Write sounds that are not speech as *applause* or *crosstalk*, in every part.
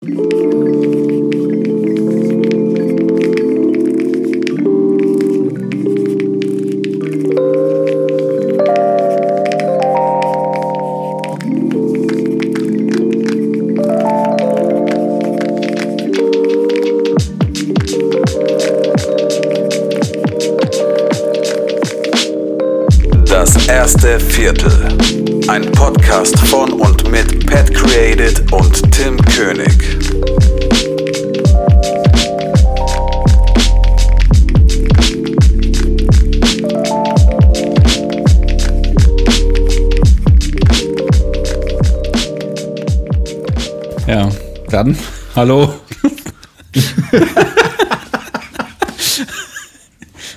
Das hallo.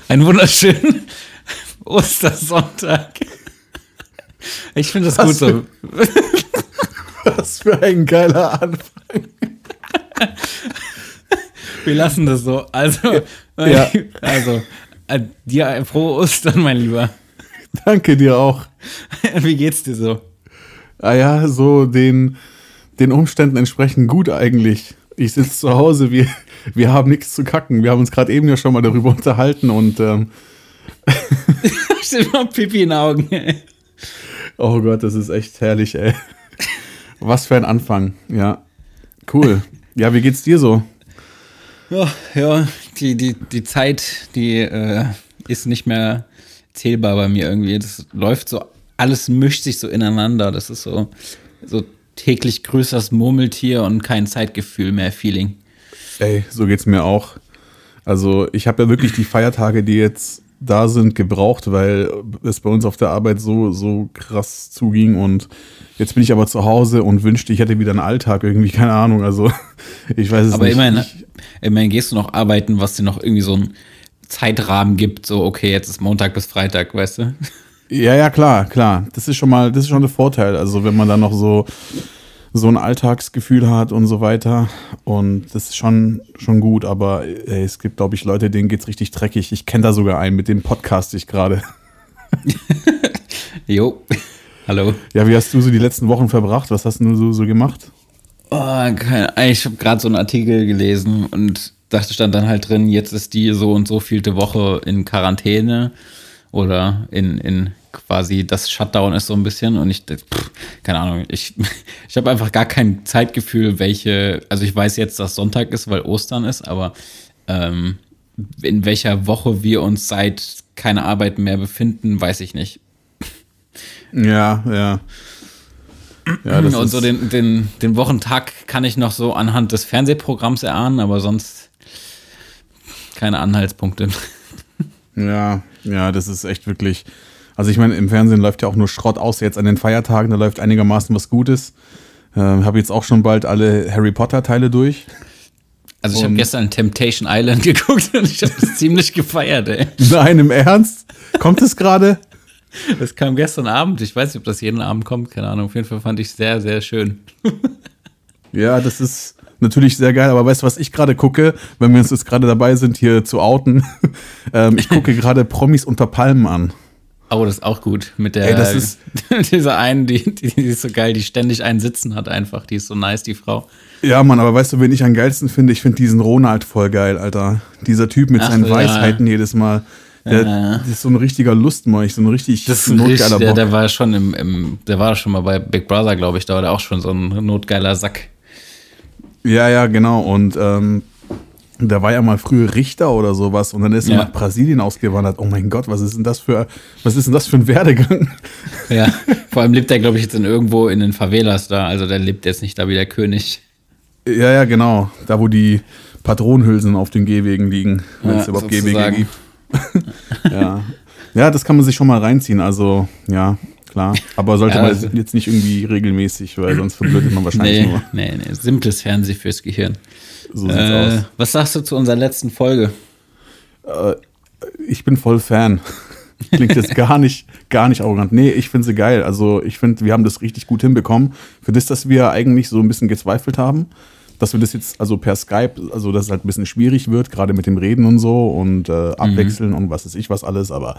Ein wunderschönen Ostersonntag. Ich finde das gut so. Was für ein geiler Anfang. Wir lassen das so. Also, Ja. also äh, dir ein frohe Ostern, mein Lieber. Danke dir auch. Wie geht's dir so? Ah ja, so den, den Umständen entsprechend gut eigentlich. Ich sitze zu Hause, wir, wir haben nichts zu kacken. Wir haben uns gerade eben ja schon mal darüber unterhalten und ähm, *laughs* Steht noch Pipi in den Augen. oh Gott, das ist echt herrlich, ey. Was für ein Anfang, ja. Cool. Ja, wie geht's dir so? Ja, ja die, die, die Zeit, die äh, ist nicht mehr zählbar bei mir irgendwie. Das läuft so, alles mischt sich so ineinander. Das ist so, so täglich größeres Murmeltier und kein Zeitgefühl mehr, Feeling. Ey, so geht's mir auch. Also, ich habe ja wirklich die Feiertage, die jetzt da sind, gebraucht, weil es bei uns auf der Arbeit so, so krass zuging und jetzt bin ich aber zu Hause und wünschte, ich hätte wieder einen Alltag irgendwie, keine Ahnung, also *laughs* ich weiß es Aber nicht. immerhin, Ich, immerhin gehst du noch arbeiten, was dir noch irgendwie so einen Zeitrahmen gibt, so okay, jetzt ist Montag bis Freitag, weißt du? ja, ja, klar, klar. Das ist schon mal, das ist schon ein Vorteil. Also wenn man dann noch so, so ein Alltagsgefühl hat und so weiter. Und das ist schon, schon gut, aber ey, es gibt, glaube ich, Leute, denen geht's richtig dreckig. Ich kenne da sogar einen, mit dem podcast ich gerade. *laughs* Jo. Hallo. Ja, wie hast du so die letzten Wochen verbracht? Was hast du so, so gemacht? Oh, keine, ich habe gerade so einen Artikel gelesen und dachte, stand dann halt drin, jetzt ist die so und so vielte Woche in Quarantäne oder in, in quasi das Shutdown ist so ein bisschen und ich, pff, keine Ahnung, ich, *laughs* ich habe einfach gar kein Zeitgefühl, welche, also ich weiß jetzt, dass Sonntag ist, weil Ostern ist, aber ähm, in welcher Woche wir uns seit keine Arbeit mehr befinden, weiß ich nicht. Ja, ja. Ja, und so den, den, den Wochentag kann ich noch so anhand des Fernsehprogramms erahnen, aber sonst keine Anhaltspunkte. *laughs* ja, ja, das ist echt wirklich. Also ich meine, im Fernsehen läuft ja auch nur Schrott aus. Jetzt an den Feiertagen, da läuft einigermaßen was Gutes. Ähm, habe jetzt auch schon bald alle Harry Potter Teile durch. Also ich habe gestern Temptation Island *laughs* geguckt und ich habe das ziemlich gefeiert, ey. Nein, im Ernst? Kommt es gerade? Das kam gestern Abend. Ich weiß nicht, ob das jeden Abend kommt, keine Ahnung. Auf jeden Fall fand ich es sehr, sehr schön. Ja, das ist natürlich sehr geil. Aber weißt du, was ich gerade gucke, wenn wir uns jetzt gerade dabei sind, hier zu outen? *laughs* ähm, ich gucke gerade Promis unter Palmen an. Oh, das ist auch gut. Mit der Ey, das ist- *laughs* dieser einen, die, die, die ist so geil, die ständig einen Sitzen hat einfach. Die ist so nice, die Frau. Ja, Mann, aber weißt du, wen ich am geilsten finde? Ich finde diesen Ronald voll geil, Alter. Dieser Typ mit Ach, seinen ja. Weisheiten jedes Mal. Der, Ja. Das ist so ein richtiger Lustmolch, so ein richtig Das ist ein richtig, notgeiler der, Bock. der war schon im, im, der war schon mal bei Big Brother, glaube ich, da war der auch schon so ein notgeiler Sack. Ja, ja, genau. Und ähm, der war ja mal früher Richter oder sowas und dann ist er Ja. nach Brasilien ausgewandert. Oh mein Gott, was ist denn das für, was ist denn das für ein Werdegang? *laughs* Ja, vor allem lebt er, glaube ich, jetzt in irgendwo in den Favelas da. Also der lebt jetzt nicht da wie der König. ja, ja, genau. Da, wo die Patronenhülsen auf den Gehwegen liegen, wenn Ja, es überhaupt sozusagen. Gehwege gibt. *laughs* ja. ja, das kann man sich schon mal reinziehen. Also, ja, klar. Aber sollte Ja, man also- jetzt nicht irgendwie regelmäßig, weil sonst verblödet man wahrscheinlich Nee, nur. nee, nee. Simples Fernsehen fürs Gehirn. So sieht's Äh, aus. was sagst du zu unserer letzten Folge? Ich bin voll Fan. *laughs* Klingt jetzt gar nicht, gar nicht arrogant. Nee, ich finde sie geil. Also ich finde, wir haben das richtig gut hinbekommen. Für das, dass wir eigentlich so ein bisschen gezweifelt haben, dass wir das jetzt also per Skype, also dass es halt ein bisschen schwierig wird, gerade mit dem Reden und so und äh, abwechseln und was weiß ich was alles. Aber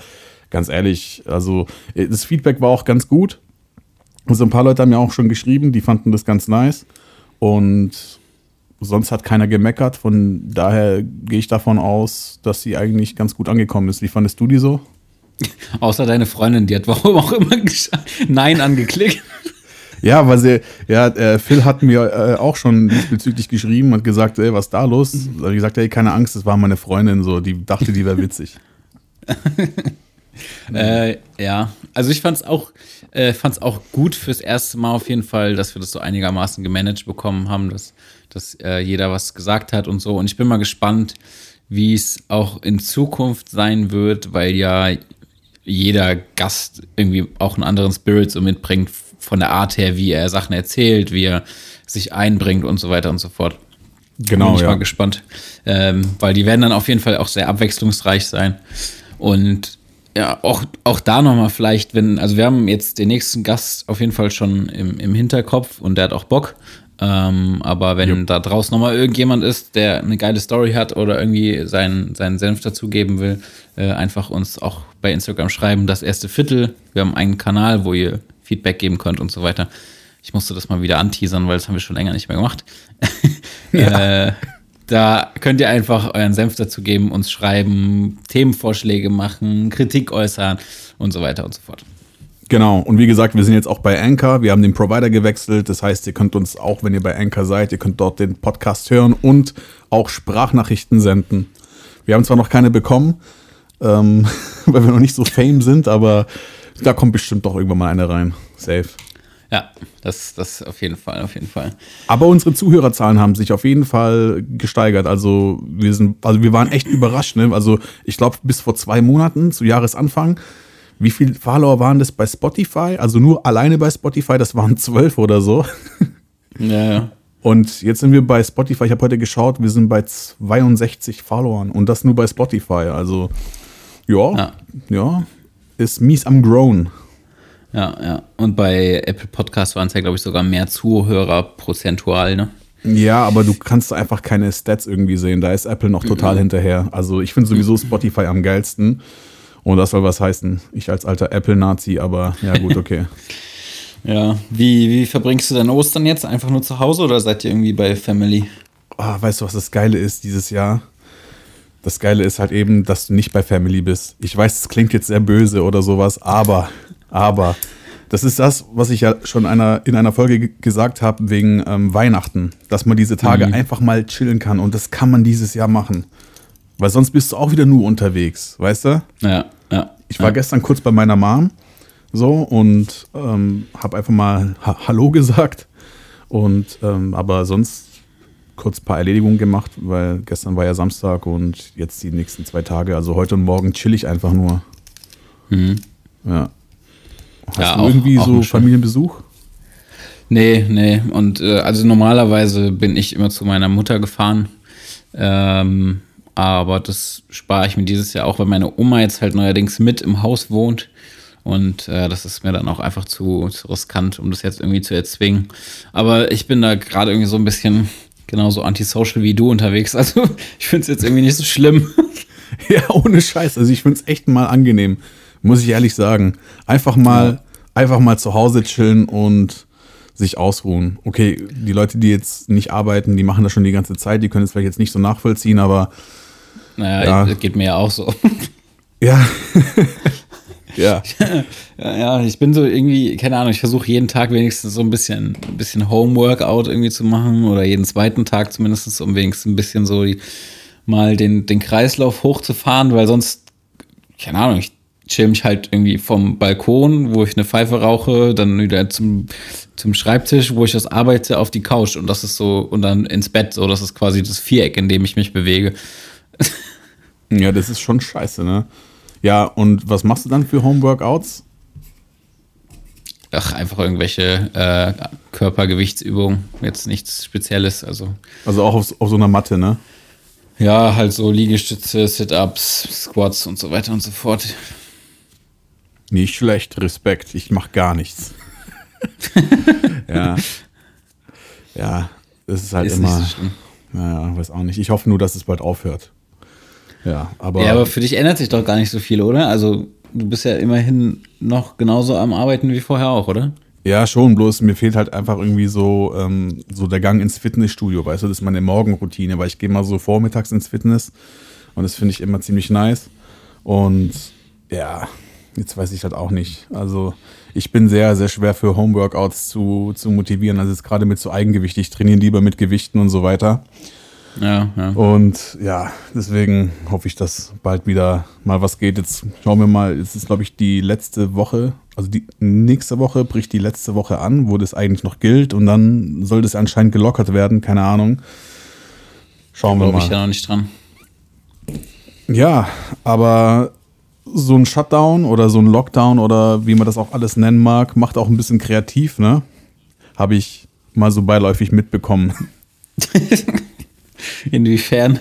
ganz ehrlich, also äh, das Feedback war auch ganz gut. Also ein paar Leute haben ja auch schon geschrieben, die fanden das ganz nice. Und sonst hat keiner gemeckert. Von daher gehe ich davon aus, dass sie eigentlich ganz gut angekommen ist. Wie fandest du die so? *laughs* Außer deine Freundin, die hat warum auch immer *laughs* Nein angeklickt. Ja, weil sie, ja, äh, Phil hat mir äh, auch schon diesbezüglich geschrieben und gesagt, ey, was ist da los? Da habe ich gesagt, ey, keine Angst, das war meine Freundin so, die dachte, die wäre witzig. *laughs* äh, ja, also ich fand es auch, äh, fand's auch gut fürs erste Mal auf jeden Fall, dass wir das so einigermaßen gemanagt bekommen haben, dass, dass äh, jeder was gesagt hat und so. Und ich bin mal gespannt, wie es auch in Zukunft sein wird, weil ja jeder Gast irgendwie auch einen anderen Spirit so mitbringt von der Art her, wie er Sachen erzählt, wie er sich einbringt und so weiter und so fort. Genau. Bin ich ja. mal gespannt. Ähm, weil die werden dann auf jeden Fall auch sehr abwechslungsreich sein. Und ja, auch, auch da nochmal vielleicht, wenn, also wir haben jetzt den nächsten Gast auf jeden Fall schon im, im Hinterkopf und der hat auch Bock. Ähm, aber wenn Jo. da draußen nochmal irgendjemand ist, der eine geile Story hat oder irgendwie seinen, seinen Senf dazugeben will, äh, einfach uns auch bei Instagram schreiben, das erste Viertel. Wir haben einen Kanal, wo ihr Feedback geben könnt und so weiter. Ich musste das mal wieder anteasern, weil das haben wir schon länger nicht mehr gemacht. *laughs* äh, da könnt ihr einfach euren Senf dazu geben, uns schreiben, Themenvorschläge machen, Kritik äußern und so weiter und so fort. Genau. Und wie gesagt, wir sind jetzt auch bei Anchor. Wir haben den Provider gewechselt. Das heißt, ihr könnt uns auch, wenn ihr bei Anchor seid, ihr könnt dort den Podcast hören und auch Sprachnachrichten senden. Wir haben zwar noch keine bekommen, ähm, *laughs* weil wir noch nicht so fame sind, aber da kommt bestimmt doch irgendwann mal eine rein. Safe. Ja, das, das auf jeden Fall, auf jeden Fall. Aber unsere Zuhörerzahlen haben sich auf jeden Fall gesteigert. Also wir sind, also wir waren echt überrascht. Ne? Also ich glaube bis vor zwei Monaten zu Jahresanfang. Wie viele Follower waren das bei Spotify? Also nur alleine bei Spotify, das waren zwölf oder so. Ja, ja. Und jetzt sind wir bei Spotify. Ich habe heute geschaut, wir sind bei 62 Followern und das nur bei Spotify. Also ja, ja, Ja. ist mies am Grown. Ja, ja. Und bei Apple Podcasts waren es ja, glaube ich, sogar mehr Zuhörer prozentual, ne? Ja, aber du kannst einfach keine Stats irgendwie sehen. Da ist Apple noch total hinterher. Also ich finde sowieso Spotify am geilsten. Und das soll was heißen. Ich als alter Apple-Nazi, aber ja gut, okay. *laughs* Ja. Wie, wie verbringst du dein Ostern jetzt? Einfach nur zu Hause oder seid ihr irgendwie bei Family? Ah, weißt du, was das Geile ist dieses Jahr? Das Geile ist halt eben, dass du nicht bei Family bist. Ich weiß, es klingt jetzt sehr böse oder sowas, aber, aber, das ist das, was ich ja schon einer, in einer Folge ge- gesagt habe wegen ähm, Weihnachten, dass man diese Tage Mhm. einfach mal chillen kann und das kann man dieses Jahr machen. Weil sonst bist du auch wieder nur unterwegs, weißt du? Ja, ja. Ich war ja. gestern kurz bei meiner Mom so und ähm, habe einfach mal ha Hallo gesagt und ähm, aber sonst kurz ein paar Erledigungen gemacht, weil gestern war ja Samstag und jetzt die nächsten zwei Tage, also heute und morgen chill ich einfach nur. Mhm. Ja. Hast Ja, du auch- irgendwie auch so. Familienbesuch? Nee, nee. Und äh, also normalerweise bin ich immer zu meiner Mutter gefahren. Ähm, aber das spare ich mir dieses Jahr auch, weil meine Oma jetzt halt neuerdings mit im Haus wohnt. Und äh, das ist mir dann auch einfach zu, zu riskant, um das jetzt irgendwie zu erzwingen. Aber ich bin da gerade irgendwie so ein bisschen genauso antisocial wie du unterwegs. *laughs* Also ich finde es jetzt irgendwie nicht so schlimm. Ja, ohne Scheiß. Also ich finde es echt mal angenehm, muss ich ehrlich sagen. Einfach mal, einfach mal zu Hause chillen und sich ausruhen. Okay, die Leute, die jetzt nicht arbeiten, die machen das schon die ganze Zeit, die können es vielleicht jetzt nicht so nachvollziehen, aber Naja, Ja. das geht mir ja auch so. *laughs* ja. *laughs* ja. Ja, ja, ich bin so irgendwie, keine Ahnung, ich versuche jeden Tag wenigstens so ein bisschen, ein bisschen Homeworkout irgendwie zu machen oder jeden zweiten Tag zumindest, um wenigstens ein bisschen so die, mal den, den Kreislauf hochzufahren, weil sonst, keine Ahnung, ich chill mich halt irgendwie vom Balkon, wo ich eine Pfeife rauche, dann wieder zum, zum Schreibtisch, wo ich das arbeite, auf die Couch und das ist so, und dann ins Bett, so, das ist quasi das Viereck, in dem ich mich bewege. Ja, das ist schon scheiße, ne? Ja, und was machst du dann für Homeworkouts? Ach, einfach irgendwelche äh, Körpergewichtsübungen, jetzt nichts Spezielles, also Also auch auf, auf so einer Matte, ne? Ja, halt so Liegestütze, Sit-Ups, Squats und so weiter und so fort. Nicht schlecht, Respekt. Ich mach gar nichts. *laughs* ja. Ja, das ist halt Ist immer. nicht so. Naja, weiß auch nicht. Ich hoffe nur, dass es bald aufhört. Ja, aber. Ja, aber für dich ändert sich doch gar nicht so viel, oder? Also, du bist ja immerhin noch genauso am Arbeiten wie vorher auch, oder? Ja, schon, bloß mir fehlt halt einfach irgendwie so, ähm, so der Gang ins Fitnessstudio, weißt du, das ist meine Morgenroutine, weil ich gehe mal so vormittags ins Fitness und das finde ich immer ziemlich nice. Und ja, jetzt weiß ich halt auch nicht. Also ich bin sehr, sehr schwer für Homeworkouts zu, zu motivieren. Also jetzt gerade mit so Eigengewicht, ich trainiere lieber mit Gewichten und so weiter. Ja, ja. Und ja, deswegen hoffe ich, dass bald wieder mal was geht. Jetzt schauen wir mal, es ist, glaube ich, die letzte Woche, also die nächste Woche bricht die letzte Woche an, wo das eigentlich noch gilt und dann soll das anscheinend gelockert werden, keine Ahnung. Schauen wir Glaube mal. ich ja noch nicht dran. Ja, aber so ein Shutdown oder so ein Lockdown oder wie man das auch alles nennen mag, macht auch ein bisschen kreativ, ne? Habe ich mal so beiläufig mitbekommen. *laughs* Inwiefern?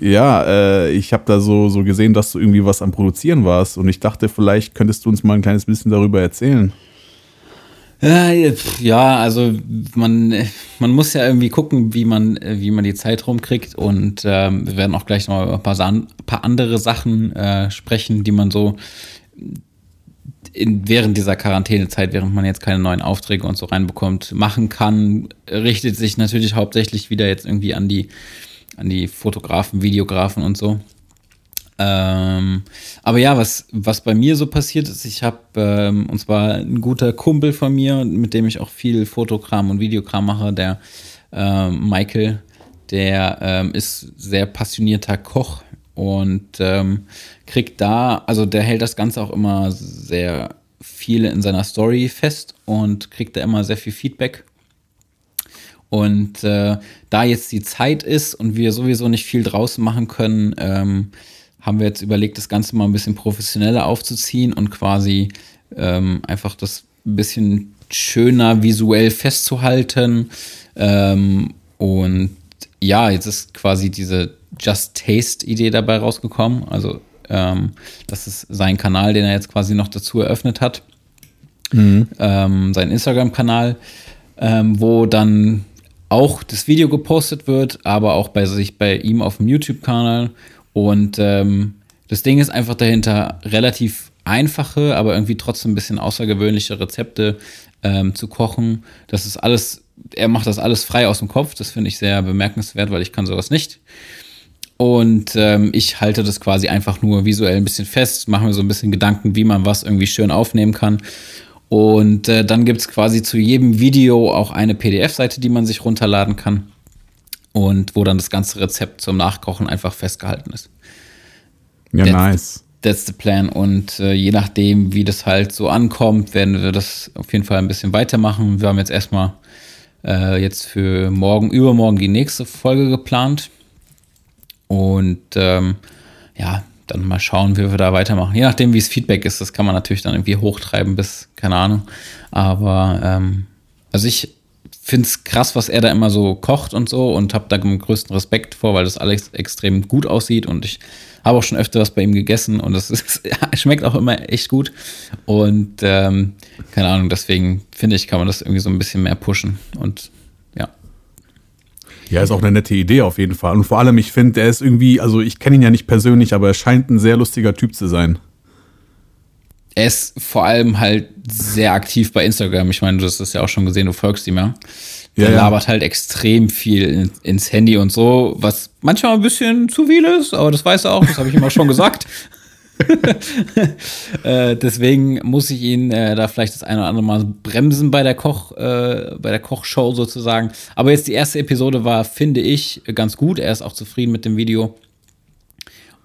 Ja, äh, ich habe da so, so gesehen, dass du irgendwie was am Produzieren warst und ich dachte, vielleicht könntest du uns mal ein kleines bisschen darüber erzählen. Ja, also man, man muss ja irgendwie gucken, wie man, wie man die Zeit rumkriegt. Und ähm, wir werden auch gleich noch über ein paar, paar andere Sachen äh, sprechen, die man so in, während dieser Quarantänezeit, während man jetzt keine neuen Aufträge und so reinbekommt, machen kann. Richtet sich natürlich hauptsächlich wieder jetzt irgendwie an die, an die Fotografen, Videografen und so. Ähm, aber ja, was, was bei mir so passiert ist, ich habe, ähm, und zwar ein guter Kumpel von mir, mit dem ich auch viel Fotokram und Videokram mache, der ähm, Michael, der ähm, ist sehr passionierter Koch und ähm, kriegt da, also der hält das Ganze auch immer sehr viel in seiner Story fest und kriegt da immer sehr viel Feedback. Und äh, da jetzt die Zeit ist und wir sowieso nicht viel draußen machen können, ähm, haben wir jetzt überlegt, das Ganze mal ein bisschen professioneller aufzuziehen und quasi ähm, einfach das ein bisschen schöner visuell festzuhalten. Ähm, und ja, jetzt ist quasi diese Just Taste-Idee dabei rausgekommen. Also ähm, das ist sein Kanal, den er jetzt quasi noch dazu eröffnet hat. Ähm, sein Instagram-Kanal, ähm, wo dann auch das Video gepostet wird, aber auch bei sich bei ihm auf dem YouTube-Kanal. Und ähm, das Ding ist einfach dahinter relativ einfache, aber irgendwie trotzdem ein bisschen außergewöhnliche Rezepte ähm, zu kochen. Das ist alles, er macht das alles frei aus dem Kopf. Das finde ich sehr bemerkenswert, weil ich kann sowas nicht. Und ähm, ich halte das quasi einfach nur visuell ein bisschen fest, mache mir so ein bisschen Gedanken, wie man was irgendwie schön aufnehmen kann. Und äh, dann gibt es quasi zu jedem Video auch eine PDF-Seite, die man sich runterladen kann. Und wo dann das ganze Rezept zum Nachkochen einfach festgehalten ist. Ja, That's- nice. That's the plan. Und äh, je nachdem, wie das halt so ankommt, werden wir das auf jeden Fall ein bisschen weitermachen. Wir haben jetzt erstmal äh, jetzt für morgen, übermorgen die nächste Folge geplant. Und ähm, ja, dann mal schauen, wie wir da weitermachen. Je nachdem, wie es Feedback ist, das kann man natürlich dann irgendwie hochtreiben bis, keine Ahnung. Aber ähm, also ich finde es krass, was er da immer so kocht und so und habe da den größten Respekt vor, weil das alles extrem gut aussieht und ich habe auch schon öfter was bei ihm gegessen und es *laughs* schmeckt auch immer echt gut. Und ähm, keine Ahnung, deswegen finde ich, kann man das irgendwie so ein bisschen mehr pushen. Und ja. Ja, ist auch eine nette Idee auf jeden Fall. Und vor allem, ich finde, er ist irgendwie, also ich kenne ihn ja nicht persönlich, aber er scheint ein sehr lustiger Typ zu sein. Er ist vor allem halt sehr aktiv bei Instagram. Ich meine, du hast das ja auch schon gesehen, du folgst ihm ja. Der Ja, labert halt extrem viel in, ins Handy und so, was manchmal ein bisschen zu viel ist, aber das weiß er auch, das habe ich ihm auch schon gesagt. *laughs* äh, deswegen muss ich ihn äh, da vielleicht das eine oder andere Mal bremsen bei der Koch, äh, bei der Kochshow sozusagen. Aber jetzt die erste Episode war, finde ich, ganz gut. Er ist auch zufrieden mit dem Video.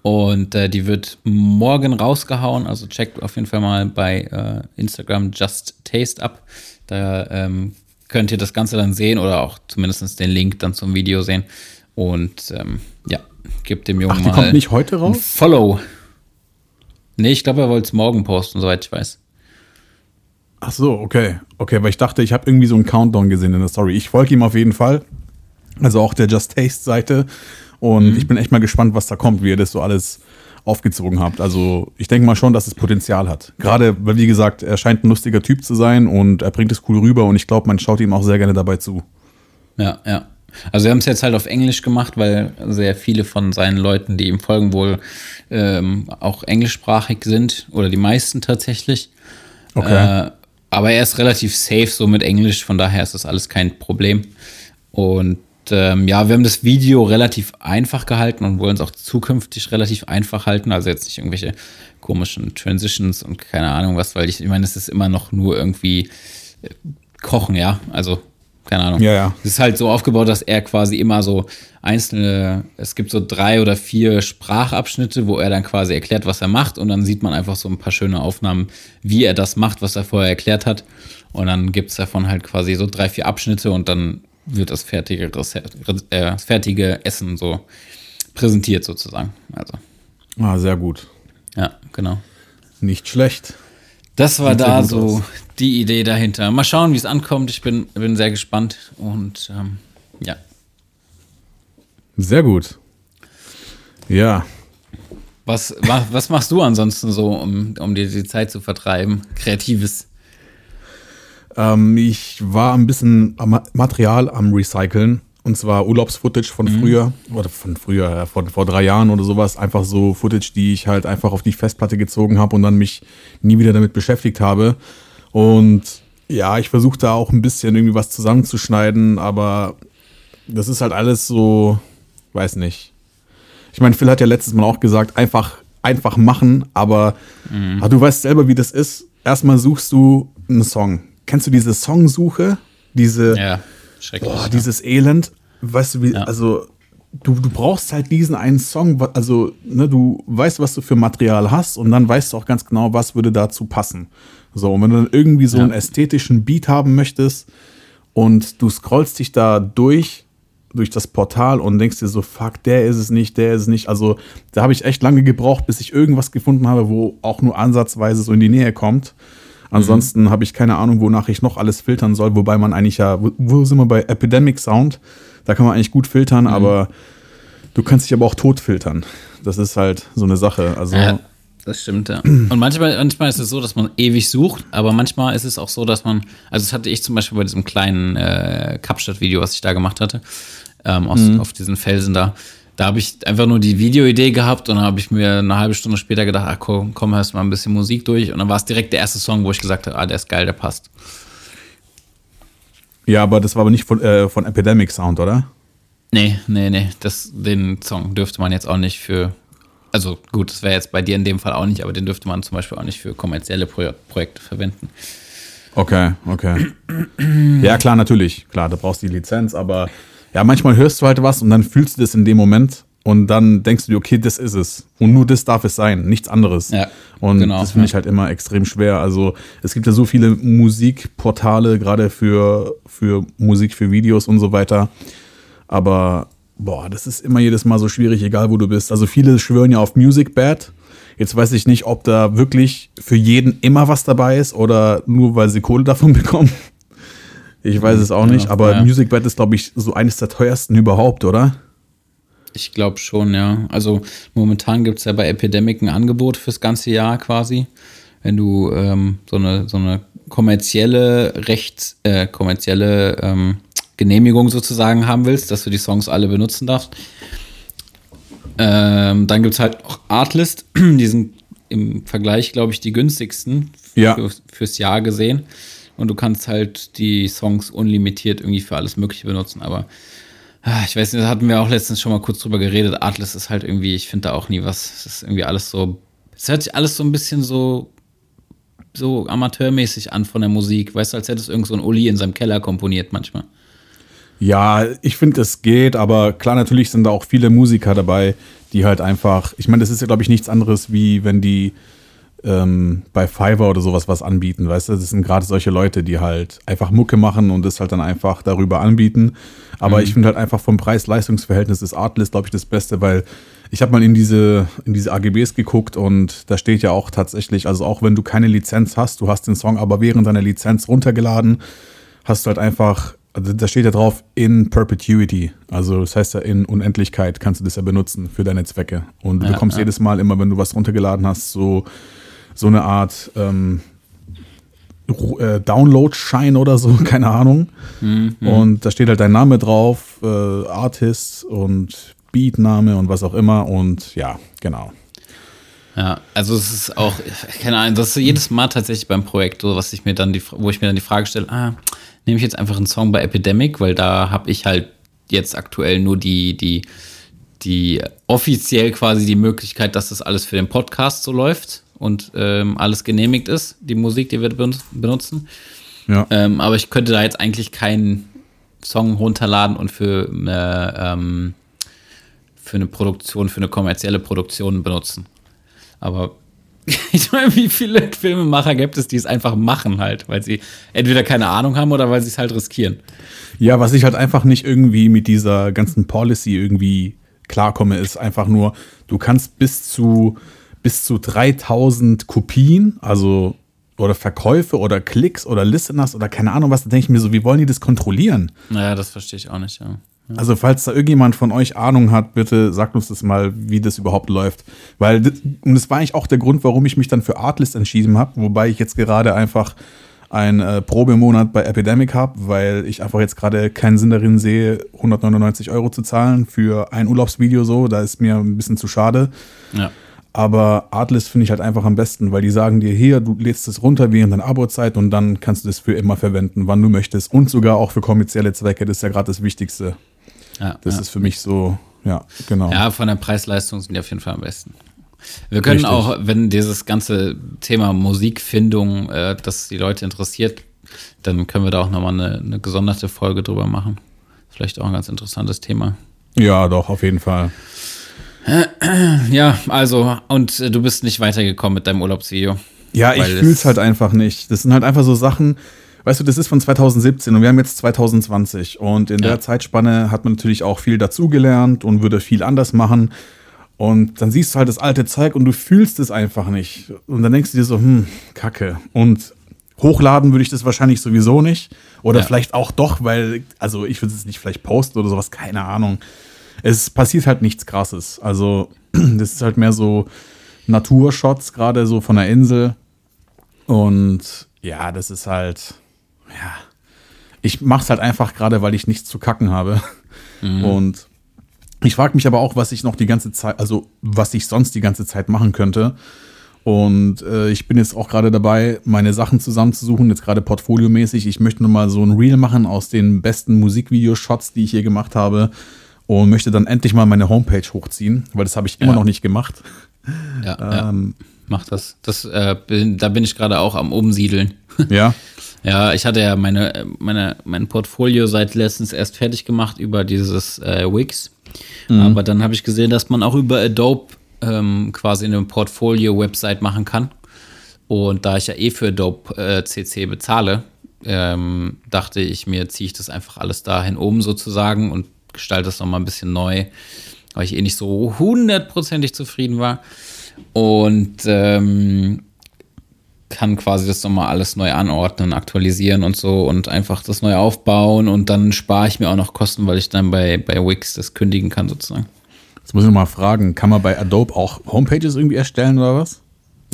Und äh, die wird morgen rausgehauen. Also checkt auf jeden Fall mal bei äh, Instagram Just Taste ab. Da ähm, könnt ihr das Ganze dann sehen oder auch zumindest den Link dann zum Video sehen. Und ähm, ja, gebt dem Jungen Ach, die mal kommt nicht heute ein raus? Follow. Nee, ich glaube, er wollte es morgen posten, soweit ich weiß. Ach so, okay. Okay, weil ich dachte, ich habe irgendwie so einen Countdown gesehen in der Story. Ich folge ihm auf jeden Fall. Also auch der Just Taste Seite. Und ich bin echt mal gespannt, was da kommt, wie ihr das so alles aufgezogen habt. Also ich denke mal schon, dass es Potenzial hat. Gerade, weil wie gesagt, er scheint ein lustiger Typ zu sein und er bringt es cool rüber und ich glaube, man schaut ihm auch sehr gerne dabei zu. Ja, ja. Also wir haben es jetzt halt auf Englisch gemacht, weil sehr viele von seinen Leuten, die ihm folgen, wohl ähm, auch englischsprachig sind oder die meisten tatsächlich. Okay. Äh, aber er ist relativ safe so mit Englisch, von daher ist das alles kein Problem. Und ähm, ja, wir haben das Video relativ einfach gehalten und wollen es auch zukünftig relativ einfach halten. Also jetzt nicht irgendwelche komischen Transitions und keine Ahnung was, weil ich, ich meine, es ist immer noch nur irgendwie äh, Kochen, ja. Also keine Ahnung. Ja, ja. Es ist halt so aufgebaut, dass er quasi immer so einzelne, es gibt so drei oder vier Sprachabschnitte, wo er dann quasi erklärt, was er macht und dann sieht man einfach so ein paar schöne Aufnahmen, wie er das macht, was er vorher erklärt hat. Und dann gibt es davon halt quasi so drei, vier Abschnitte und dann wird das fertige, äh, das fertige Essen so präsentiert sozusagen. Also. Ah, sehr gut. Ja, genau. Nicht schlecht. Das war Sieht da so aus. die Idee dahinter. Mal schauen, wie es ankommt. Ich bin, bin sehr gespannt und ähm, ja. Sehr gut. Ja. Was, wa- was machst du ansonsten so, um, um dir die Zeit zu vertreiben? Kreatives. Ähm, ich war ein bisschen am Material am Recyceln. Und zwar Urlaubsfootage von früher, oder von früher, ja, vor, drei Jahren oder sowas. Einfach so Footage, die ich halt einfach auf die Festplatte gezogen habe und dann mich nie wieder damit beschäftigt habe. Und ja, ich versuche da auch ein bisschen irgendwie was zusammenzuschneiden, aber das ist halt alles so, weiß nicht. Ich meine, Phil hat ja letztes Mal auch gesagt, einfach, einfach machen, aber ah, du weißt selber, wie das ist. Erstmal suchst du einen Song. Kennst du diese Songsuche? Diese, Ja, schrecklich. Boah, dieses Elend, weißt du, wie, Ja. also du, du brauchst halt diesen einen Song, also ne, du weißt, was du für Material hast und dann weißt du auch ganz genau, was würde dazu passen. So, und wenn du dann irgendwie so Ja. einen ästhetischen Beat haben möchtest und du scrollst dich da durch, durch das Portal und denkst dir so, fuck, der ist es nicht, der ist es nicht. Also da habe ich echt lange gebraucht, bis ich irgendwas gefunden habe, wo auch nur ansatzweise so in die Nähe kommt. Ansonsten habe ich keine Ahnung, wonach ich noch alles filtern soll, wobei man eigentlich ja, wo, wo sind wir bei Epidemic Sound? Da kann man eigentlich gut filtern, aber du kannst dich aber auch tot filtern. Das ist halt so eine Sache. Also Ja, das stimmt, ja. Und manchmal, manchmal ist es so, dass man ewig sucht, aber manchmal ist es auch so, dass man, also das hatte ich zum Beispiel bei diesem kleinen äh, Kapstadt-Video, was ich da gemacht hatte, ähm, aus, auf diesen Felsen da. Da habe ich einfach nur die Videoidee gehabt und dann habe ich mir eine halbe Stunde später gedacht, ach komm, komm, hörst mal ein bisschen Musik durch. Und dann war es direkt der erste Song, wo ich gesagt habe, ah, der ist geil, der passt. ja, aber das war aber nicht von, äh, von Epidemic Sound, oder? Nee, nee, nee. Das, den Song dürfte man jetzt auch nicht für. Also gut, das wäre jetzt bei dir in dem Fall auch nicht, aber den dürfte man zum Beispiel auch nicht für kommerzielle Pro Projekte verwenden. Okay, okay. *clears throat* ja, klar, natürlich. Klar, da brauchst du die Lizenz, aber ja, manchmal hörst du halt was und dann fühlst du das in dem Moment und dann denkst du dir, okay, das ist es. Und nur das darf es sein, nichts anderes. Ja, und genau, das finde ja. ich halt immer extrem schwer. Also es gibt ja so viele Musikportale, gerade für, für Musik, für Videos und so weiter. Aber boah, das ist immer jedes Mal so schwierig, egal wo du bist. Also viele schwören ja auf Music Bad. Jetzt weiß ich nicht, ob da wirklich für jeden immer was dabei ist oder nur weil sie Kohle davon *laughs* bekommen. Ich weiß es auch nicht, Ja, aber ja. Music Bad ist, glaube ich, so eines der teuersten überhaupt, oder? Ich glaube schon, ja. Also momentan gibt es ja bei Epidemic ein Angebot fürs ganze Jahr quasi. Wenn du ähm, so eine, so eine kommerzielle Rechts, äh, kommerzielle ähm, Genehmigung sozusagen haben willst, dass du die Songs alle benutzen darfst. Ähm, dann gibt es halt auch Artlist, *clears throat* die sind im Vergleich, glaube ich, die günstigsten Ja. für, fürs Jahr gesehen. Und du kannst halt die Songs unlimitiert irgendwie für alles Mögliche benutzen, aber Ah, Ich weiß nicht, da hatten wir auch letztens schon mal kurz drüber geredet. Atlas ist halt irgendwie, ich finde da auch nie was. Es ist irgendwie alles so. Es hört sich alles so ein bisschen so, so amateurmäßig an von der Musik. Weißt du, als hätte es irgend so ein Uli in seinem Keller komponiert manchmal. Ja, ich finde, es geht, aber klar, natürlich sind da auch viele Musiker dabei, die halt einfach, ich meine, das ist ja, glaube ich, nichts anderes, wie wenn die ähm, bei Fiverr oder sowas was anbieten, weißt du? Das sind gerade solche Leute, die halt einfach Mucke machen und das halt dann einfach darüber anbieten. Aber ich finde halt einfach vom Preis-Leistungs-Verhältnis ist Artlist, glaube ich, das Beste, weil ich habe mal in diese, in diese AGBs geguckt und da steht ja auch tatsächlich, also auch wenn du keine Lizenz hast, du hast den Song aber während deiner Lizenz runtergeladen, hast du halt einfach, also da steht ja drauf, in perpetuity. Also das heißt ja, in Unendlichkeit kannst du das ja benutzen für deine Zwecke. Und du Ja, bekommst ja. jedes Mal immer, wenn du was runtergeladen hast, so, so eine Art ähm, äh, Download-Schein oder so, *laughs* keine Ahnung. Mhm, Und da steht halt dein Name drauf, äh, Artist und Beatname und was auch immer. Und ja, genau. Ja, also es ist auch, keine Ahnung, das ist jedes Mal tatsächlich beim Projekt so, was ich mir dann die, wo ich mir dann die Frage stelle, ah, nehme ich jetzt einfach einen Song bei Epidemic, weil da habe ich halt jetzt aktuell nur die, die, die offiziell quasi die Möglichkeit, dass das alles für den Podcast so läuft und ähm, alles genehmigt ist, die Musik, die wir benutzen. Ja. Ähm, aber ich könnte da jetzt eigentlich keinen Song runterladen und für eine, ähm, für eine Produktion, für eine kommerzielle Produktion benutzen. Aber *laughs* ich meine, wie viele Filmemacher gibt es, die es einfach machen halt, weil sie entweder keine Ahnung haben oder weil sie es halt riskieren. Ja, was ich halt einfach nicht irgendwie mit dieser ganzen Policy irgendwie klarkomme, ist einfach nur, du kannst bis zu, bis zu 3000 Kopien, also oder Verkäufe oder Klicks oder Listeners oder keine Ahnung was, da denke ich mir so, wie wollen die das kontrollieren? Naja, das verstehe ich auch nicht, ja. Also, falls da irgendjemand von euch Ahnung hat, bitte sagt uns das mal, wie das überhaupt läuft. Weil, und das war eigentlich auch der Grund, warum ich mich dann für Artlist entschieden habe, wobei ich jetzt gerade einfach einen äh, Probemonat bei Epidemic habe, weil ich einfach jetzt gerade keinen Sinn darin sehe, 199 Euro zu zahlen für ein Urlaubsvideo so. Da ist mir ein bisschen zu schade. Ja. Aber Artlist finde ich halt einfach am besten, weil die sagen dir hier, du lädst es runter während deiner Abozeit und dann kannst du das für immer verwenden, wann du möchtest. Und sogar auch für kommerzielle Zwecke. Das ist ja gerade das Wichtigste. Ja, das ja. ist für mich so, ja, genau. Ja, von der Preis-Leistung sind die auf jeden Fall am besten. Wir können Richtig. auch, wenn dieses ganze Thema Musikfindung, äh, das die Leute interessiert, dann können wir da auch nochmal eine, eine gesonderte Folge drüber machen. Vielleicht auch ein ganz interessantes Thema. Ja, doch, auf jeden Fall. Ja, also, und äh, du bist nicht weitergekommen mit deinem Urlaubsvideo. Ja, ich Weil fühle es- es halt einfach nicht. Das sind halt einfach so Sachen, weißt du, das ist von 2017 und wir haben jetzt 2020 und in Ja. der Zeitspanne hat man natürlich auch viel dazugelernt und würde viel anders machen. Und dann siehst du halt das alte Zeug und du fühlst es einfach nicht. Und dann denkst du dir so, hm, Kacke. Und hochladen würde ich das wahrscheinlich sowieso nicht. Oder Ja. vielleicht auch doch, weil, also ich würde es nicht vielleicht posten oder sowas, keine Ahnung. Es passiert halt nichts krasses. Also, *clears throat* das ist halt mehr so Naturshots, gerade so von der Insel. Und ja, das ist halt, ja, ich mache es halt einfach gerade, weil ich nichts zu kacken habe. Und ich frage mich aber auch, was ich noch die ganze Zeit, also was ich sonst die ganze Zeit machen könnte. Und äh, ich bin jetzt auch gerade dabei, meine Sachen zusammenzusuchen, jetzt gerade portfoliomäßig. Ich möchte nochmal so ein Reel machen aus den besten Musikvideoshots, die ich hier gemacht habe. Und möchte dann endlich mal meine Homepage hochziehen, weil das habe ich immer Ja. noch nicht gemacht. Ja, ja. Ähm, mach das. das äh, bin, da bin ich gerade auch am Umsiedeln. *laughs* ja. Ja, ich hatte ja meine, meine, mein Portfolio seit letztens erst fertig gemacht über dieses äh, Wix. Aber dann habe ich gesehen, dass man auch über Adobe ähm, quasi eine Portfolio-Website machen kann. Und da ich ja eh für Adobe äh, CC bezahle, ähm, dachte ich mir, ziehe ich das einfach alles dahin oben sozusagen und gestalte das nochmal ein bisschen neu, weil ich eh nicht so hundertprozentig zufrieden war. Und ähm, kann quasi das nochmal alles neu anordnen, aktualisieren und so und einfach das neu aufbauen und dann spare ich mir auch noch Kosten, weil ich dann bei, bei Wix das kündigen kann sozusagen. Jetzt muss ich mal fragen, kann man bei Adobe auch Homepages irgendwie erstellen oder was?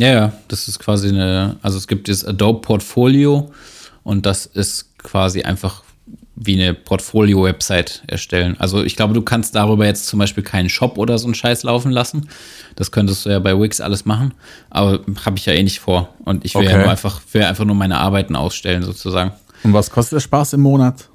Ja, ja, das ist quasi eine, also es gibt das Adobe Portfolio und das ist quasi einfach wie eine Portfolio-Website erstellen. Also ich glaube, du kannst darüber jetzt zum Beispiel keinen Shop oder so einen Scheiß laufen lassen. Das könntest du ja bei Wix alles machen, aber habe ich ja eh nicht vor. Und ich will ja Okay. nur einfach, will einfach nur meine Arbeiten ausstellen sozusagen. Und was kostet der Spaß im Monat?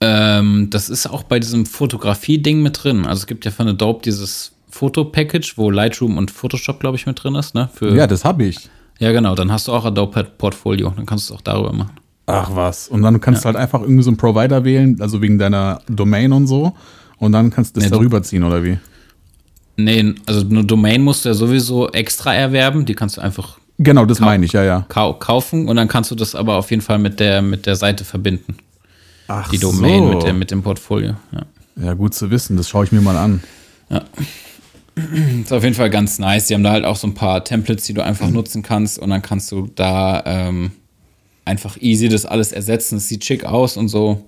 Ähm, das ist auch bei diesem Fotografie-Ding mit drin. Also es gibt ja von Adobe dieses Foto-Package, wo Lightroom und Photoshop, glaube ich, mit drin ist. Ne? Für, Ja, das habe ich. ja, genau. Dann hast du auch Adobe Portfolio. Dann kannst du es auch darüber machen. Ach was. Und dann kannst du halt einfach irgendwie so einen Provider wählen, also wegen deiner Domain und so. Und dann kannst du das Nee, darüber ziehen, oder wie? Nee, also eine Domain musst du ja sowieso extra erwerben. Die kannst du einfach Genau, das meine ich, ja, ja. kau kaufen und dann kannst du das aber auf jeden Fall mit der, mit der Seite verbinden. Ach Die Domain so. mit, der, mit dem Portfolio. Ja. Ja, gut zu wissen, das schaue ich mir mal an. Ist auf jeden Fall ganz nice. Die haben da halt auch so ein paar Templates, die du einfach nutzen kannst und dann kannst du da ähm, einfach easy das alles ersetzen. Es sieht schick aus und so.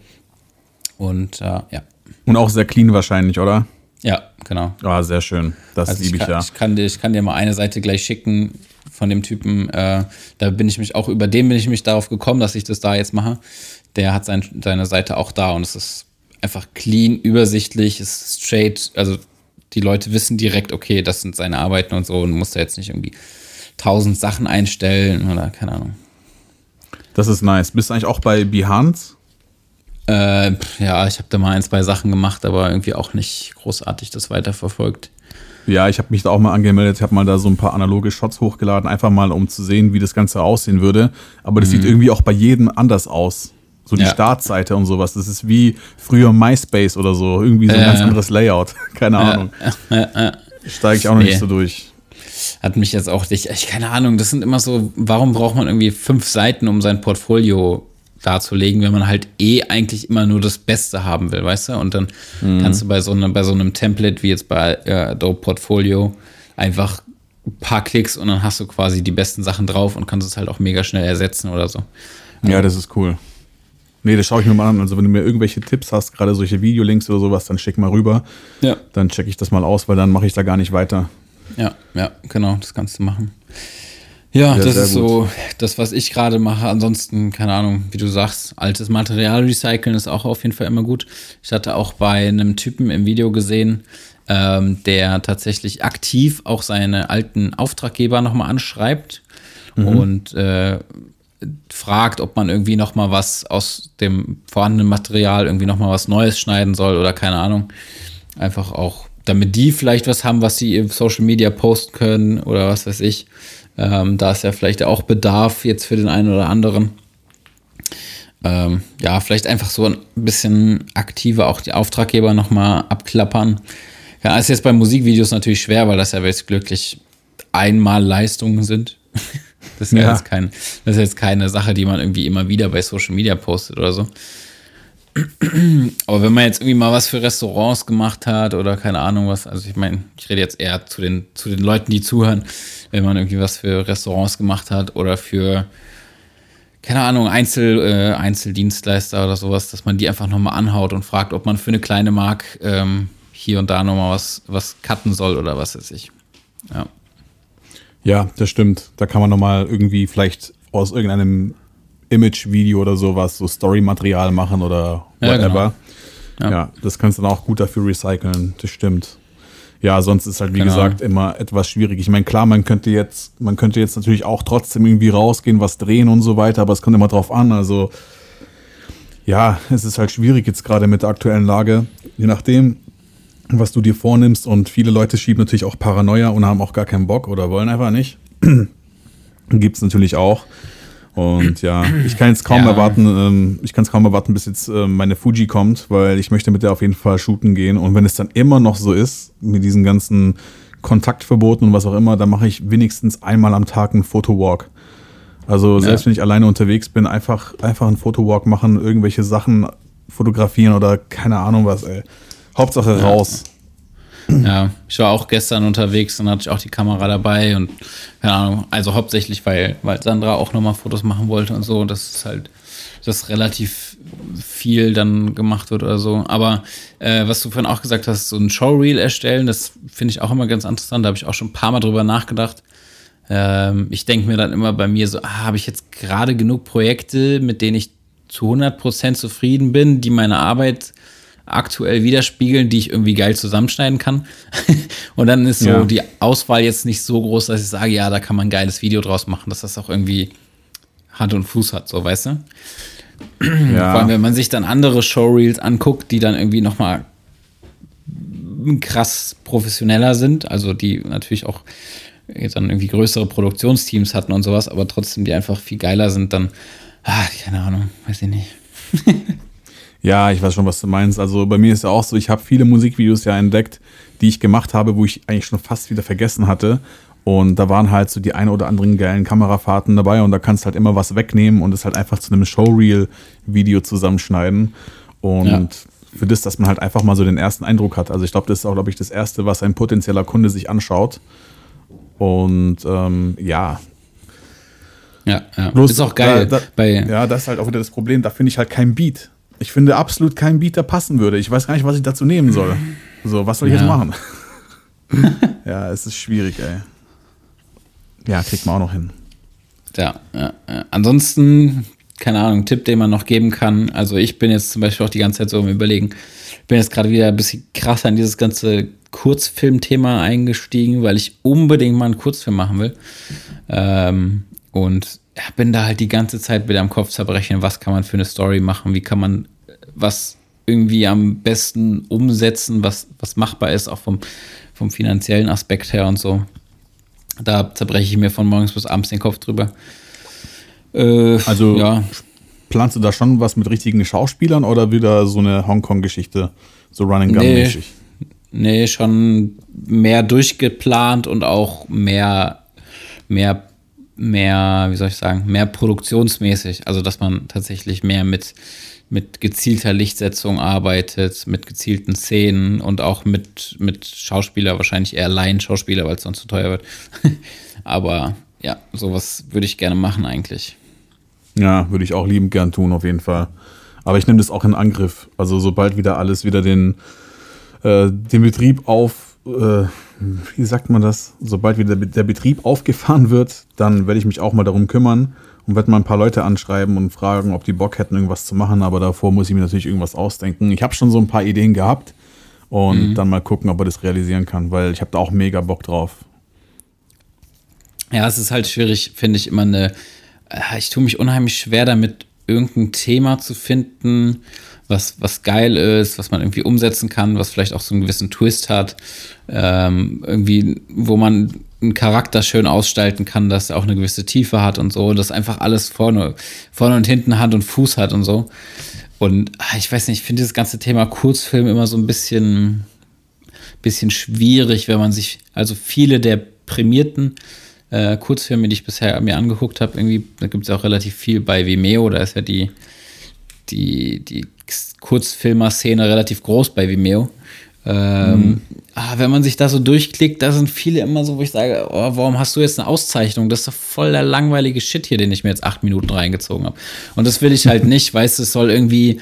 Und äh, ja. Und auch sehr clean wahrscheinlich, oder? Ja, genau. Ah, sehr schön. Das Also ich, liebe ich, kann, ja. ich, kann dir, ich kann dir mal eine Seite gleich schicken von dem Typen. Äh, da bin ich mich auch, über den bin ich mich darauf gekommen, dass ich das da jetzt mache. Der hat sein, seine Seite auch da und es ist einfach clean, übersichtlich, ist straight, also die Leute wissen direkt, okay, das sind seine Arbeiten und so und muss da jetzt nicht irgendwie tausend Sachen einstellen oder keine Ahnung. Das ist nice. Bist du eigentlich auch bei Behance? Äh, ja, ich habe da mal ein, zwei Sachen gemacht, aber irgendwie auch nicht großartig das weiterverfolgt. Ja, ich habe mich da auch mal angemeldet, habe mal da so ein paar analoge Shots hochgeladen, einfach mal um zu sehen, wie das Ganze aussehen würde. Aber das mhm. sieht irgendwie auch bei jedem anders aus. So die ja. Startseite und sowas. Das ist wie früher MySpace oder so. Irgendwie so ein äh, ganz anderes Layout. *laughs* Keine Ahnung. Äh, Steige ich auch noch nee. nicht so durch. Hat mich jetzt auch nicht, ich, keine Ahnung, das sind immer so, warum braucht man irgendwie fünf Seiten, um sein Portfolio darzulegen, wenn man halt eh eigentlich immer nur das Beste haben will, weißt du? Und dann mhm. kannst du bei so, einem, bei so einem Template wie jetzt bei äh, Adobe Portfolio einfach ein paar Klicks und dann hast du quasi die besten Sachen drauf und kannst es halt auch mega schnell ersetzen oder so. Ja, das ist cool. Nee, das schaue ich mir mal an. Also, wenn du mir irgendwelche Tipps hast, gerade solche Videolinks oder sowas, dann schick mal rüber. Ja. Dann checke ich das mal aus, weil dann mache ich da gar nicht weiter. Ja, ja, genau, das kannst du machen. Ja, ja das ist gut. so das, was ich gerade mache. Ansonsten, keine Ahnung, wie du sagst, altes Material recyceln ist auch auf jeden Fall immer gut. Ich hatte auch bei einem Typen im Video gesehen, ähm, der tatsächlich aktiv auch seine alten Auftraggeber nochmal anschreibt mhm. und äh, fragt, ob man irgendwie nochmal was aus dem vorhandenen Material irgendwie nochmal was Neues schneiden soll oder keine Ahnung. Einfach auch, damit die vielleicht was haben, was sie im Social Media posten können oder was weiß ich. Ähm, da ist ja vielleicht auch Bedarf jetzt für den einen oder anderen. Ähm, ja, vielleicht einfach so ein bisschen aktiver auch die Auftraggeber nochmal abklappern. Ja, ist jetzt bei Musikvideos natürlich schwer, weil das ja jetzt glücklich einmal Leistungen sind. *laughs* Das ist ja, ja. Kein, das ist jetzt keine Sache, die man irgendwie immer wieder bei Social Media postet oder so. Aber wenn man jetzt irgendwie mal was für Restaurants gemacht hat oder keine Ahnung was, also ich meine, ich rede jetzt eher zu den, zu den Leuten, die zuhören, wenn man irgendwie was für Restaurants gemacht hat oder für, keine Ahnung, Einzel, äh, Einzeldienstleister oder sowas, dass man die einfach nochmal anhaut und fragt, ob man für eine kleine Mark ähm, hier und da nochmal was, was cutten soll oder was weiß ich. Ja. Ja, das stimmt. Da kann man nochmal irgendwie vielleicht aus irgendeinem Image-Video oder sowas, so Story-Material machen oder whatever. Ja, genau. ja. ja, das kannst du dann auch gut dafür recyceln. Das stimmt ja, sonst ist halt, wie genau. gesagt, immer etwas schwierig. Ich meine, klar, man könnte jetzt, man könnte jetzt natürlich auch trotzdem irgendwie rausgehen, was drehen und so weiter, aber es kommt immer drauf an. Also, ja, es ist halt schwierig jetzt gerade mit der aktuellen Lage. Je nachdem, was du dir vornimmst und viele Leute schieben natürlich auch Paranoia und haben auch gar keinen Bock oder wollen einfach nicht. *clears throat* Gibt es natürlich auch. Und ja, *clears throat* ich kann jetzt kaum ja. erwarten, ähm, ich kann es kaum erwarten, bis jetzt äh, meine Fuji kommt, weil ich möchte mit der auf jeden Fall shooten gehen. Und wenn es dann immer noch so ist, mit diesen ganzen Kontaktverboten und was auch immer, dann mache ich wenigstens einmal am Tag einen Fotowalk. Also selbst ja. wenn ich alleine unterwegs bin, einfach, einfach einen Fotowalk machen, irgendwelche Sachen fotografieren oder keine Ahnung was, ey. Hauptsache raus. Ja, ich war auch gestern unterwegs und hatte ich auch die Kamera dabei und keine Ahnung, also hauptsächlich, weil, weil Sandra auch nochmal Fotos machen wollte und so. Das ist halt, dass relativ viel dann gemacht wird oder so. Aber äh, was du vorhin auch gesagt hast, so ein Showreel erstellen, das finde ich auch immer ganz interessant. Da habe ich auch schon ein paar Mal drüber nachgedacht. Ähm, ich denke mir dann immer bei mir so, ah, habe ich jetzt gerade genug Projekte, mit denen ich zu 100% zufrieden bin, die meine Arbeit aktuell widerspiegeln, die ich irgendwie geil zusammenschneiden kann. *laughs* und dann ist so ja. die Auswahl jetzt nicht so groß, dass ich sage, ja, da kann man ein geiles Video draus machen, dass das auch irgendwie Hand und Fuß hat, so weißt du? Ja. Vor allem, wenn man sich dann andere Showreels anguckt, die dann irgendwie noch mal krass professioneller sind, also die natürlich auch dann irgendwie größere Produktionsteams hatten und sowas, aber trotzdem die einfach viel geiler sind, dann, ah, keine Ahnung, weiß ich nicht. *laughs* Ja, ich weiß schon, was du meinst. Also bei mir ist ja auch so, ich habe viele Musikvideos ja entdeckt, die ich gemacht habe, wo ich eigentlich schon fast wieder vergessen hatte. Und da waren halt so die ein oder anderen geilen Kamerafahrten dabei und da kannst du halt immer was wegnehmen und es halt einfach zu einem Showreel-Video zusammenschneiden. Und ja. für das, dass man halt einfach mal so den ersten Eindruck hat. Also ich glaube, das ist auch, glaube ich, das Erste, was ein potenzieller Kunde sich anschaut. Und ähm, ja. Ja, ja. Bloß ist auch geil. Da, da, ja, das ist halt auch wieder das Problem. Da finde ich halt kein Beat. Ich finde absolut keinen Beat, der passen würde. Ich weiß gar nicht, was ich dazu nehmen soll. So, was soll ich ja. jetzt machen? *laughs* ja, es ist schwierig, ey. Ja, kriegt man auch noch hin. Ja, ja, ja. Ansonsten, keine Ahnung, Tipp, den man noch geben kann. Also ich bin jetzt zum Beispiel auch die ganze Zeit so im Überlegen. Ich bin jetzt gerade wieder ein bisschen krasser in dieses ganze Kurzfilmthema eingestiegen, weil ich unbedingt mal einen Kurzfilm machen will. Ähm, und bin da halt die ganze Zeit wieder am Kopf zerbrechen, was kann man für eine Story machen, wie kann man was irgendwie am besten umsetzen, was, was machbar ist, auch vom, vom finanziellen Aspekt her und so. Da zerbreche ich mir von morgens bis abends den Kopf drüber. Äh, also ja. planst du da schon was mit richtigen Schauspielern oder wieder so eine Hongkong-Geschichte, so Running Gun-mäßig? Nee, nee, schon mehr durchgeplant und auch mehr, mehr, mehr, wie soll ich sagen, mehr produktionsmäßig. Also, dass man tatsächlich mehr mit, mit gezielter Lichtsetzung arbeitet, mit gezielten Szenen und auch mit, mit Schauspieler, wahrscheinlich eher Laien-Schauspieler, weil es sonst zu teuer wird. *laughs* Aber ja, sowas würde ich gerne machen eigentlich. Ja, würde ich auch liebend gern tun, auf jeden Fall. Aber ich nehme das auch in Angriff. Also sobald wieder alles wieder den, äh, den Betrieb auf, äh, wie sagt man das? Sobald wieder der Betrieb aufgefahren wird, dann werde ich mich auch mal darum kümmern und werde mal ein paar Leute anschreiben und fragen, ob die Bock hätten, irgendwas zu machen. Aber davor muss ich mir natürlich irgendwas ausdenken. Ich habe schon so ein paar Ideen gehabt und mhm. dann mal gucken, ob er das realisieren kann, weil ich habe da auch mega Bock drauf. Ja, es ist halt schwierig, finde ich, immer eine äh, ich tue mich unheimlich schwer damit, irgendein Thema zu finden, was, was geil ist, was man irgendwie umsetzen kann, was vielleicht auch so einen gewissen Twist hat, ähm, irgendwie, wo man einen Charakter schön ausgestalten kann, dass er auch eine gewisse Tiefe hat und so, dass einfach alles vorne, vorne und hinten Hand und Fuß hat und so. Und ah, ich weiß nicht, ich finde dieses ganze Thema Kurzfilm immer so ein bisschen, bisschen schwierig, wenn man sich, also viele der prämierten äh, Kurzfilme, die ich bisher mir angeguckt habe, irgendwie, da gibt es auch relativ viel bei Vimeo, da ist ja die, die, die Kurzfilmer-Szene relativ groß bei Vimeo. Ähm, mhm. ah, wenn man sich da so durchklickt, da sind viele immer so, wo ich sage, oh, warum hast du jetzt eine Auszeichnung? Das ist doch voll der langweilige Shit hier, den ich mir jetzt acht Minuten reingezogen habe. Und das will ich halt *laughs* nicht, weißt du, es soll irgendwie.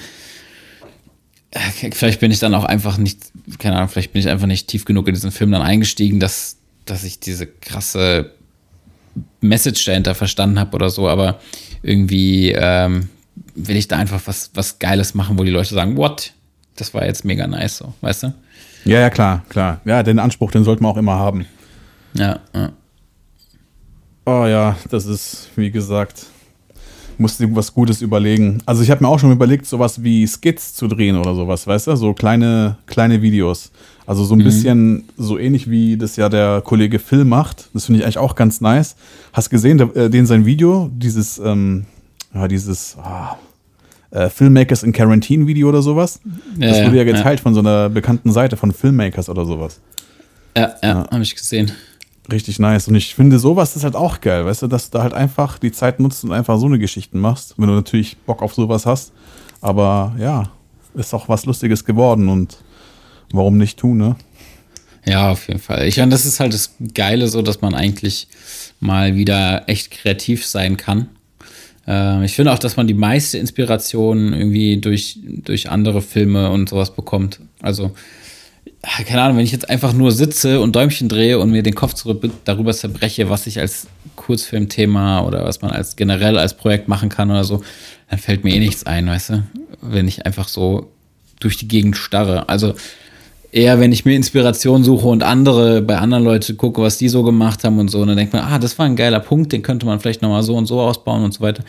Äh, vielleicht bin ich dann auch einfach nicht, keine Ahnung, vielleicht bin ich einfach nicht tief genug in diesen Film dann eingestiegen, dass, dass ich diese krasse Message dahinter verstanden habe oder so, aber irgendwie ähm, will ich da einfach was, was Geiles machen, wo die Leute sagen, what? Das war jetzt mega nice, so, weißt du? Ja, ja, klar, klar. Ja, den Anspruch, den sollte man auch immer haben. Ja, ja. Oh ja, das ist, wie gesagt, musste was Gutes überlegen. Also ich habe mir auch schon überlegt, sowas wie Skits zu drehen oder sowas, weißt du? So kleine, kleine Videos. Also so ein mhm. bisschen so ähnlich wie das ja der Kollege Phil macht. Das finde ich eigentlich auch ganz nice. Hast gesehen, der, äh, den sein Video, dieses, ähm, ja, dieses ah, äh, Filmmakers in Quarantine Video oder sowas. Ja, das wurde ja geteilt ja. von so einer bekannten Seite von Filmmakers oder sowas. Ja, ja, ja. habe ich gesehen. Richtig nice. Und ich finde, sowas ist halt auch geil, weißt du, dass du da halt einfach die Zeit nutzt und einfach so eine Geschichte machst, wenn du natürlich Bock auf sowas hast. Aber ja, ist auch was Lustiges geworden und warum nicht tun, ne? Ja, auf jeden Fall. Ich meine, das ist halt das Geile, so dass man eigentlich mal wieder echt kreativ sein kann. Äh, ich finde auch, dass man die meiste Inspiration irgendwie durch, durch andere Filme und sowas bekommt. Also, keine Ahnung, wenn ich jetzt einfach nur sitze und Däumchen drehe und mir den Kopf zurück, darüber zerbreche, was ich als Kurzfilmthema oder was man als generell als Projekt machen kann oder so, dann fällt mir eh nichts ein, weißt du? Wenn ich einfach so durch die Gegend starre. Also eher, wenn ich mir Inspiration suche und andere, bei anderen Leuten gucke, was die so gemacht haben und so, und dann denkt man, ah, das war ein geiler Punkt, den könnte man vielleicht nochmal so und so ausbauen und so weiter.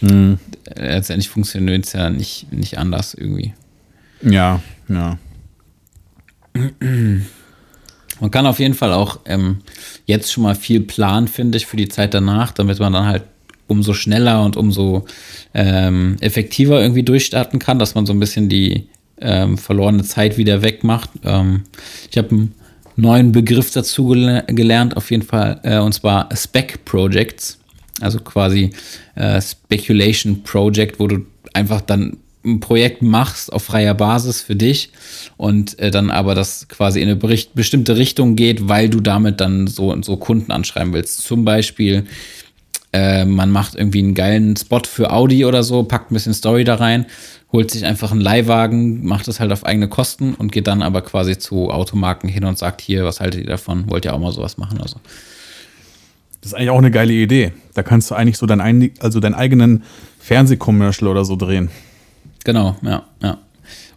Mhm. Letztendlich funktioniert es ja nicht, nicht anders irgendwie. Ja, ja. Man kann auf jeden Fall auch ähm, jetzt schon mal viel planen, finde ich, für die Zeit danach, damit man dann halt umso schneller und umso ähm, effektiver irgendwie durchstarten kann, dass man so ein bisschen die ähm, verlorene Zeit wieder wegmacht. Ähm, ich habe einen neuen Begriff dazu gel gelernt, auf jeden Fall, äh, und zwar Spec Projects, also quasi äh, Speculation Project, wo du einfach dann ein Projekt machst auf freier Basis für dich und äh, dann aber das quasi in eine bestimmte Richtung geht, weil du damit dann so und so Kunden anschreiben willst. Zum Beispiel, äh, man macht irgendwie einen geilen Spot für Audi oder so, packt ein bisschen Story da rein, holt sich einfach einen Leihwagen, macht das halt auf eigene Kosten und geht dann aber quasi zu Automarken hin und sagt, hier, was haltet ihr davon? Wollt ihr auch mal sowas machen? Also. Das ist eigentlich auch eine geile Idee. Da kannst du eigentlich so deinen, also deinen eigenen Fernsehcommercial oder so drehen. Genau, ja, ja.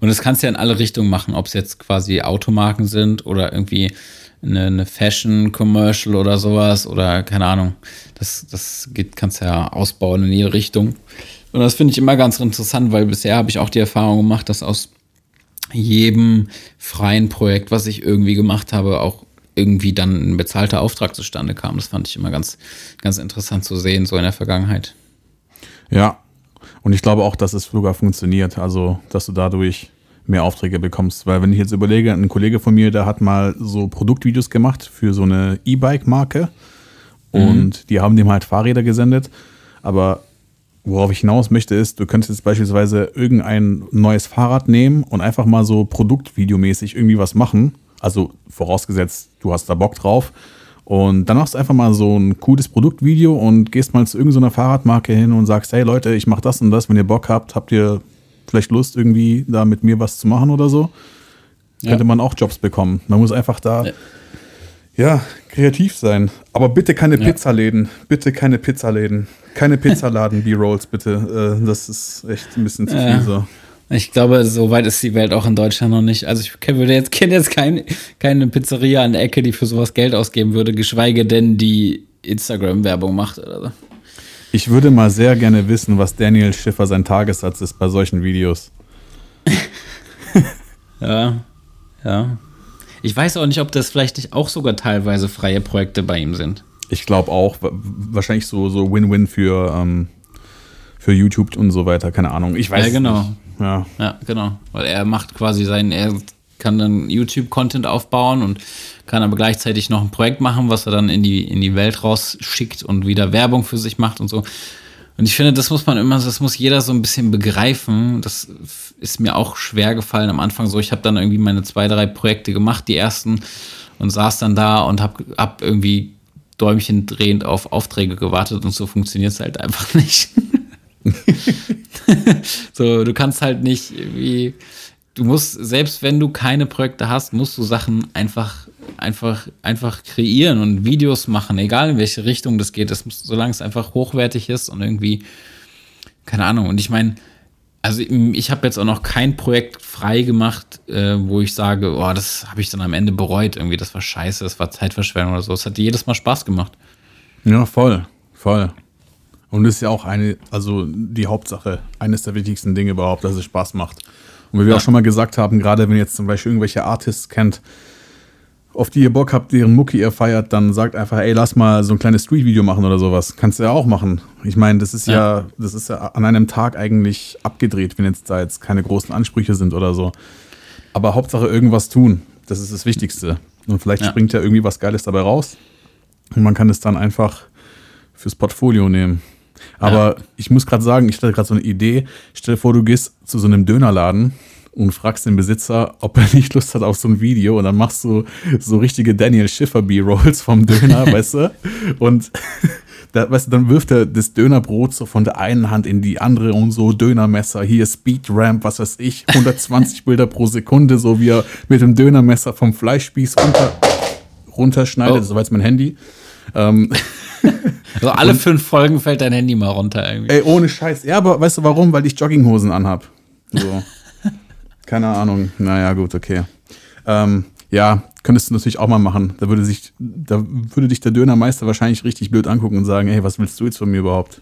Und das kannst du ja in alle Richtungen machen, ob es jetzt quasi Automarken sind oder irgendwie eine, eine Fashion-Commercial oder sowas oder keine Ahnung. Das, das geht, kannst du ja ausbauen in jede Richtung. Und das finde ich immer ganz interessant, weil bisher habe ich auch die Erfahrung gemacht, dass aus jedem freien Projekt, was ich irgendwie gemacht habe, auch irgendwie dann ein bezahlter Auftrag zustande kam. Das fand ich immer ganz, ganz interessant zu sehen, so in der Vergangenheit. Ja, und ich glaube auch, dass es sogar funktioniert, also dass du dadurch mehr Aufträge bekommst. Weil wenn ich jetzt überlege, ein Kollege von mir, der hat mal so Produktvideos gemacht für so eine E-Bike-Marke und mhm. die haben dem halt Fahrräder gesendet. Aber worauf ich hinaus möchte, ist, du könntest jetzt beispielsweise irgendein neues Fahrrad nehmen und einfach mal so produktvideomäßig irgendwie was machen. Also vorausgesetzt, du hast da Bock drauf. Und dann machst du einfach mal so ein cooles Produktvideo und gehst mal zu irgendeiner Fahrradmarke hin und sagst, hey Leute, ich mach das und das, wenn ihr Bock habt, habt ihr vielleicht Lust, irgendwie da mit mir was zu machen oder so? Ja. Könnte man auch Jobs bekommen. Man muss einfach da, ja, ja kreativ sein. Aber bitte keine ja. Pizzaläden. Bitte keine Pizzaläden. Keine Pizzaladen, B-Rolls, bitte. Äh, das ist echt ein bisschen zu viel so. Ich glaube, so weit ist die Welt auch in Deutschland noch nicht. Also ich kenne jetzt, kenn jetzt kein, keine Pizzeria an der Ecke, die für sowas Geld ausgeben würde, geschweige denn die Instagram-Werbung macht oder so. Ich würde mal sehr gerne wissen, was Daniel Schiffer sein Tagessatz ist bei solchen Videos. *laughs* ja, ja. Ich weiß auch nicht, ob das vielleicht nicht auch sogar teilweise freie Projekte bei ihm sind. Ich glaube auch, wahrscheinlich so so Win-Win für, ähm, für YouTube und so weiter, keine Ahnung. Ich weiß ja, genau. nicht. Ja. ja, genau. Weil er macht quasi seinen, er kann dann YouTube-Content aufbauen und kann aber gleichzeitig noch ein Projekt machen, was er dann in die, in die Welt rausschickt und wieder Werbung für sich macht und so. Und ich finde, das muss man immer, das muss jeder so ein bisschen begreifen. Das ist mir auch schwer gefallen am Anfang so. Ich habe dann irgendwie meine zwei, drei Projekte gemacht, die ersten, und saß dann da und habe hab irgendwie Däumchen drehend auf Aufträge gewartet und so funktioniert es halt einfach *laughs* nicht. so, du kannst halt nicht wie du musst, selbst wenn du keine Projekte hast, musst du Sachen einfach, einfach, einfach kreieren und Videos machen, egal in welche Richtung das geht. Das muss, solange es einfach hochwertig ist und irgendwie, keine Ahnung. Und ich meine, also ich habe jetzt auch noch kein Projekt frei gemacht, äh, wo ich sage, oh, das habe ich dann am Ende bereut. Irgendwie, das war scheiße, das war Zeitverschwendung oder so. Es hat jedes Mal Spaß gemacht. Ja, voll, voll. Und das ist ja auch eine, also die Hauptsache, eines der wichtigsten Dinge überhaupt, dass es Spaß macht. Und wie wir ja. auch schon mal gesagt haben, gerade wenn ihr jetzt zum Beispiel irgendwelche Artists kennt, auf die ihr Bock habt, deren Mucki ihr feiert, dann sagt einfach, ey, lass mal so ein kleines Street-Video machen oder sowas. Kannst du ja auch machen. Ich meine, das ist ja. ja, das ist ja an einem Tag eigentlich abgedreht, wenn jetzt da jetzt keine großen Ansprüche sind oder so. Aber Hauptsache irgendwas tun. Das ist das Wichtigste. Und vielleicht ja. springt ja irgendwie was Geiles dabei raus. Und man kann es dann einfach fürs Portfolio nehmen. Aber ja. ich muss gerade sagen, ich stelle gerade so eine Idee. Stell dir vor, du gehst zu so einem Dönerladen und fragst den Besitzer, ob er nicht Lust hat auf so ein Video und dann machst du so richtige Daniel Schiffer B-Rolls vom Döner, *laughs* weißt du? Und *laughs* da, weißt du, dann wirft er das Dönerbrot so von der einen Hand in die andere und so Dönermesser, hier Speed Ramp, was weiß ich, 120 *laughs* Bilder pro Sekunde, so wie er mit dem Dönermesser vom Fleischspieß runter, runterschneidet, oh. so mein Handy. Ähm, also alle und, fünf Folgen fällt dein Handy mal runter irgendwie. Ey, ohne Scheiß. Ja, aber weißt du warum? Weil ich Jogginghosen anhab. So. Keine Ahnung. Naja, gut, okay. Ähm, ja, könntest du natürlich auch mal machen. Da würde sich, da würde dich der Dönermeister wahrscheinlich richtig blöd angucken und sagen, hey, was willst du jetzt von mir überhaupt?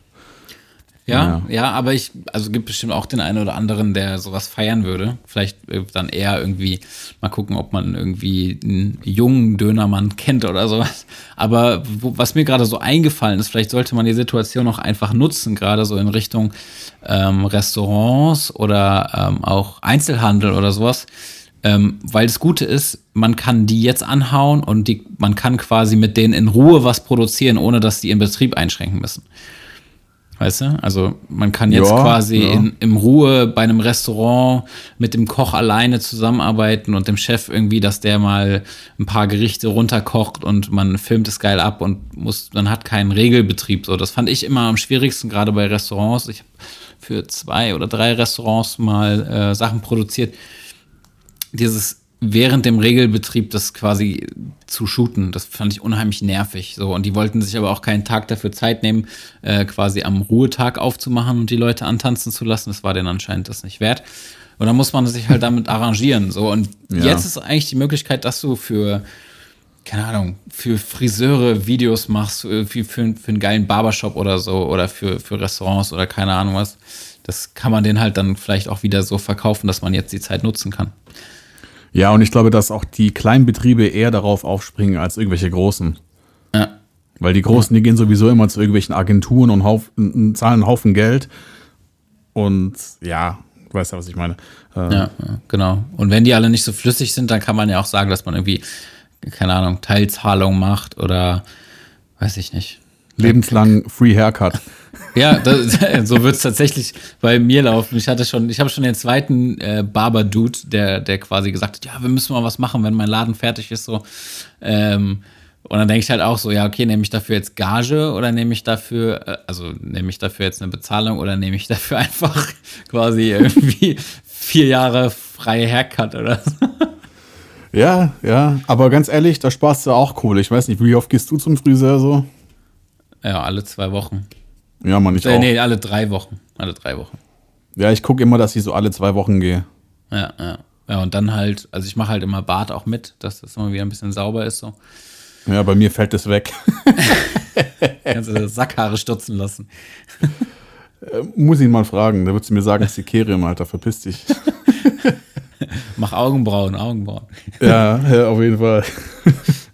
Ja, ja, ja, aber ich, also gibt bestimmt auch den einen oder anderen, der sowas feiern würde. Vielleicht dann eher irgendwie mal gucken, ob man irgendwie einen jungen Dönermann kennt oder sowas. Aber wo, was mir gerade so eingefallen ist, vielleicht sollte man die Situation auch einfach nutzen, gerade so in Richtung ähm, Restaurants oder ähm, auch Einzelhandel oder sowas. Ähm, weil das Gute ist, man kann die jetzt anhauen und die, man kann quasi mit denen in Ruhe was produzieren, ohne dass die ihren Betrieb einschränken müssen. Weißt du? Also man kann jetzt ja, quasi ja. In, im Ruhe bei einem Restaurant mit dem Koch alleine zusammenarbeiten und dem Chef irgendwie, dass der mal ein paar Gerichte runterkocht und man filmt es geil ab und muss, man hat keinen Regelbetrieb. So, das fand ich immer am schwierigsten, gerade bei Restaurants. Ich habe für zwei oder drei Restaurants mal äh, Sachen produziert. Dieses während dem Regelbetrieb das quasi zu shooten. Das fand ich unheimlich nervig. So, und die wollten sich aber auch keinen Tag dafür Zeit nehmen, äh, quasi am Ruhetag aufzumachen und die Leute antanzen zu lassen. Das war denen anscheinend das nicht wert. Und dann muss man sich halt damit arrangieren. So. Und Ja. jetzt ist eigentlich die Möglichkeit, dass du für, keine Ahnung, für Friseure Videos machst, irgendwie für, für einen geilen Barbershop oder so oder für, für Restaurants oder keine Ahnung was. Das kann man den halt dann vielleicht auch wieder so verkaufen, dass man jetzt die Zeit nutzen kann. Ja, und ich glaube, dass auch die kleinen Betriebe eher darauf aufspringen als irgendwelche großen. Ja. Weil die Großen, die gehen sowieso immer zu irgendwelchen Agenturen und Hauf, n- zahlen einen Haufen Geld. Und ja, du weißt ja, was ich meine. Äh, ja, genau. Und wenn die alle nicht so flüssig sind, dann kann man ja auch sagen, dass man irgendwie, keine Ahnung, Teilzahlung macht oder weiß ich nicht. Lebenslang Free Haircut. Ja, das, *laughs* so wird es tatsächlich bei mir laufen. Ich hatte schon, ich habe schon den zweiten äh, Barber-Dude, der, der quasi gesagt hat, ja, wir müssen mal was machen, wenn mein Laden fertig ist. So. Ähm, und dann denke ich halt auch so, ja, okay, nehme ich dafür jetzt Gage oder nehme ich dafür, äh, also nehme ich dafür jetzt eine Bezahlung oder nehme ich dafür *laughs* einfach quasi irgendwie vier Jahre freie Haircut oder so. Ja, ja. Aber ganz ehrlich, da sparst du auch Kohle. Ich weiß nicht, wie oft gehst du zum Friseur so? Ja, alle zwei Wochen. Ja, man, ich Äh, auch. nee, alle drei Wochen. Alle drei Wochen. Ja, ich gucke immer, dass ich so alle zwei Wochen gehe. Ja, ja. Ja, und dann halt, also ich mache halt immer Bart auch mit, dass das immer wieder ein bisschen sauber ist. So. Ja, bei mir fällt das weg. *laughs* Kannst du Sackhaare stutzen lassen. Muss ihn mal fragen. Da würdest du mir sagen, Sikerium, Alter, verpiss dich. *laughs* Mach Augenbrauen, Augenbrauen. ja, ja, auf jeden Fall.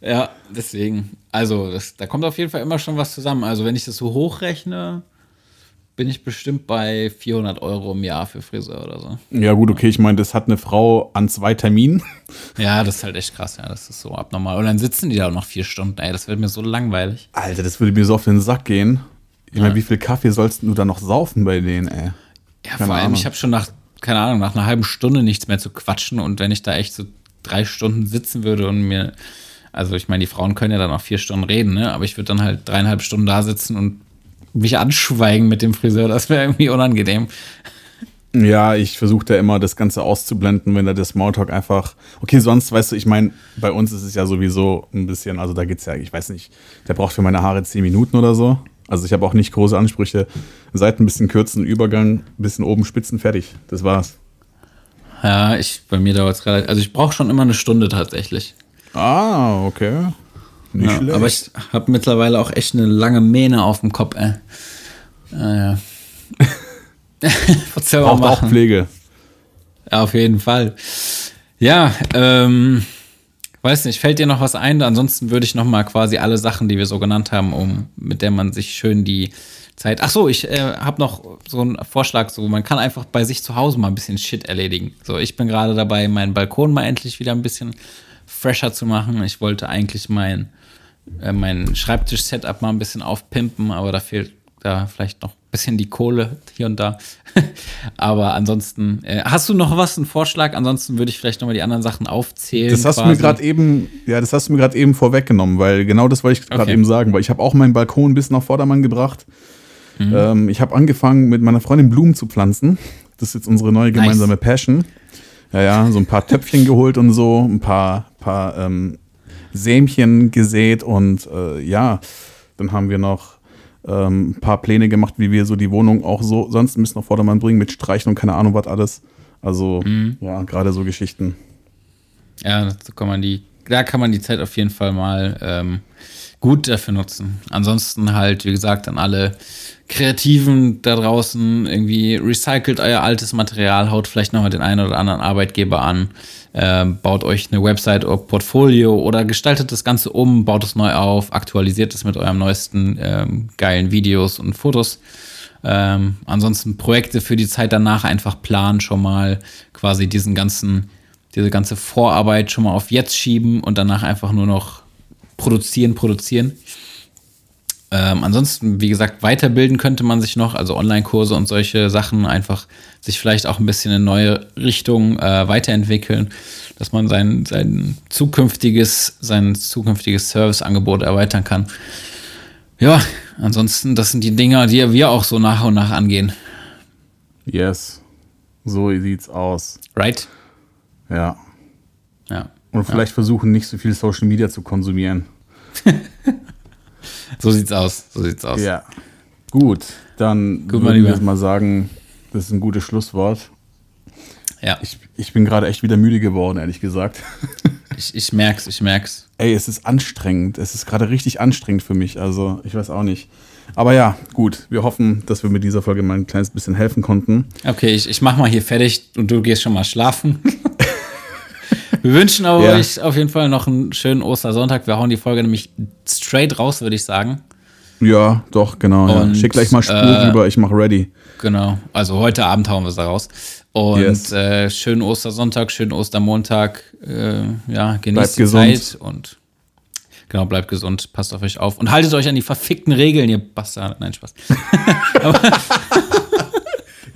Ja, deswegen. Also, das, da kommt auf jeden Fall immer schon was zusammen. Also, wenn ich das so hochrechne, bin ich bestimmt bei 400 Euro im Jahr für Friseur oder so. Ja, gut, okay, ich meine, das hat eine Frau an zwei Terminen. *laughs* Ja, das ist halt echt krass. Ja, das ist so abnormal. Und dann sitzen die da noch vier Stunden. Ey, das wird mir so langweilig. Alter, das würde mir so auf den Sack gehen. Ich meine, Ja. wie viel Kaffee sollst du da noch saufen bei denen, ey? Ja, Keine vor allem, Ahnung. ich habe schon nach, keine Ahnung, nach einer halben Stunde nichts mehr zu quatschen. Und wenn ich da echt so drei Stunden sitzen würde und mir, also ich meine, die Frauen können ja dann auch vier Stunden reden, ne? Aber ich würde dann halt dreieinhalb Stunden da sitzen und mich anschweigen mit dem Friseur. Das wäre irgendwie unangenehm. Ja, ich versuche da immer das Ganze auszublenden, wenn da der Smalltalk einfach. Okay, sonst, weißt du, ich meine, bei uns ist es ja sowieso ein bisschen, also da geht's ja, ich weiß nicht, der braucht für meine Haare zehn Minuten oder so. Also ich habe auch nicht große Ansprüche. Seiten ein bisschen kürzen, Übergang, ein bisschen oben spitzen, fertig. Das war's. Ja, ich, bei mir dauert es relativ, also ich brauche schon immer eine Stunde tatsächlich. Ah, okay. Nicht Ja, schlecht. aber ich habe mittlerweile auch echt eine lange Mähne auf dem Kopf, ey. Naja. Was soll braucht auch? Pflege. Ja, auf jeden Fall. Ja, ähm, weiß nicht, fällt dir noch was ein? Ansonsten würde ich noch mal quasi alle Sachen, die wir so genannt haben, um mit der man sich schön die Zeit. Ach so, ich äh, habe noch so einen Vorschlag, so man kann einfach bei sich zu Hause mal ein bisschen Shit erledigen. So, ich bin gerade dabei, meinen Balkon mal endlich wieder ein bisschen fresher zu machen. Ich wollte eigentlich mein äh, mein Schreibtisch-Setup mal ein bisschen aufpimpen, aber da fehlt da vielleicht noch ein bisschen die Kohle hier und da. *laughs* aber ansonsten, äh, hast du noch was, einen Vorschlag? Ansonsten würde ich vielleicht nochmal die anderen Sachen aufzählen. Das hast du mir quasi. gerade eben, ja, das hast du mir gerade eben vorweggenommen, weil genau das wollte ich gerade Okay. eben sagen, weil ich habe auch meinen Balkon ein bisschen auf Vordermann gebracht. Mhm. Ähm, ich habe angefangen mit meiner Freundin Blumen zu pflanzen. Das ist jetzt unsere neue Nice. gemeinsame Passion. Ja, ja, so ein paar Töpfchen geholt und so, ein paar, paar ähm, Sämchen gesät und äh, ja, dann haben wir noch ähm, ein paar Pläne gemacht, wie wir so die Wohnung auch so sonst ein bisschen auf Vordermann bringen mit Streichen und keine Ahnung was alles. Also Mhm. ja, gerade so Geschichten. Ja, kann man die, da kann man die Zeit auf jeden Fall mal ähm, gut dafür nutzen. Ansonsten halt, wie gesagt, an alle Kreativen da draußen irgendwie recycelt euer altes Material, haut vielleicht nochmal den einen oder anderen Arbeitgeber an, ähm, baut euch eine Website oder Portfolio oder gestaltet das Ganze um, baut es neu auf, aktualisiert es mit eurem neuesten ähm, geilen Videos und Fotos. Ähm, ansonsten Projekte für die Zeit danach einfach planen, schon mal quasi diesen ganzen, diese ganze Vorarbeit schon mal auf jetzt schieben und danach einfach nur noch produzieren, produzieren. Ähm, ansonsten, wie gesagt, weiterbilden könnte man sich noch, also Online-Kurse und solche Sachen, einfach sich vielleicht auch ein bisschen in neue Richtungen äh, weiterentwickeln, dass man sein, sein zukünftiges, sein zukünftiges Serviceangebot erweitern kann. Ja, ansonsten, das sind die Dinger, die wir auch so nach und nach angehen. Yes. So sieht's aus. Right? Ja. Ja. Und vielleicht versuchen, nicht so viel Social Media zu konsumieren. *laughs* So sieht's aus. So sieht's aus. Ja. Gut, dann Gut, wir Lieber. jetzt mal sagen, das ist ein gutes Schlusswort. Ja. Ich, ich bin gerade echt wieder müde geworden, ehrlich gesagt. *laughs* Ich, ich merk's, ich merk's. Ey, es ist anstrengend. Es ist gerade richtig anstrengend für mich. Also, ich weiß auch nicht. Aber ja, gut. Wir hoffen, dass wir mit dieser Folge mal ein kleines bisschen helfen konnten. Okay, ich, ich mach mal hier fertig und du gehst schon mal schlafen. *laughs* wir wünschen aber Ja. euch auf jeden Fall noch einen schönen Ostersonntag. Wir hauen die Folge nämlich straight raus, würde ich sagen. Ja, doch, genau. Ja. Und, Schick gleich mal Spur äh, rüber, ich mache ready. Genau. Also heute Abend hauen wir es da raus. Und Yes. äh, schönen Ostersonntag, schönen Ostermontag. Äh, ja, genießt Bleibt die gesund. Zeit und genau, bleibt gesund, passt auf euch auf und haltet euch an die verfickten Regeln, ihr Bastard. Nein, Spaß. *laughs* *laughs* *laughs*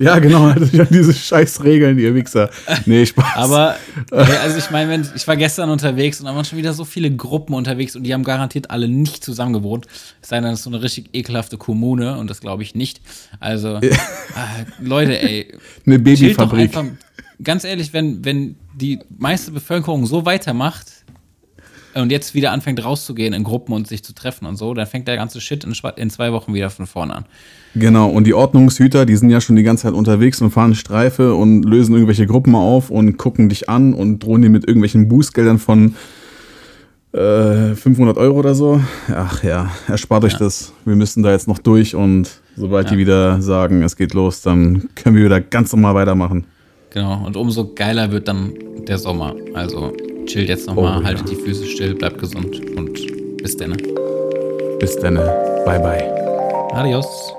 Ja, genau. *laughs* Diese scheiß Regeln, ihr Wichser. Nee, Spaß. Aber, also ich meine, wenn ich war gestern unterwegs und da waren schon wieder so viele Gruppen unterwegs und die haben garantiert alle nicht zusammen gewohnt. Es sei denn, das ist so eine richtig ekelhafte Kommune und das glaube ich nicht. Also, äh, Leute, ey, *laughs* Eine Babyfabrik. einfach. Ganz ehrlich, wenn, wenn die meiste Bevölkerung so weitermacht und jetzt wieder anfängt rauszugehen in Gruppen und sich zu treffen und so, dann fängt der ganze Shit in, zwei Wochen wieder von vorne an. Genau, und die Ordnungshüter, die sind ja schon die ganze Zeit unterwegs und fahren Streife und lösen irgendwelche Gruppen auf und gucken dich an und drohen dir mit irgendwelchen Bußgeldern von äh, 500 Euro oder so. Ach ja, erspart euch das. Wir müssen da jetzt noch durch und sobald die wieder sagen, es geht los, dann können wir wieder ganz normal weitermachen. Genau, und umso geiler wird dann der Sommer. Also chillt jetzt nochmal, Oh, ja. haltet die Füße still, bleibt gesund und bis dann. Bis dann. Bye, bye. Adios.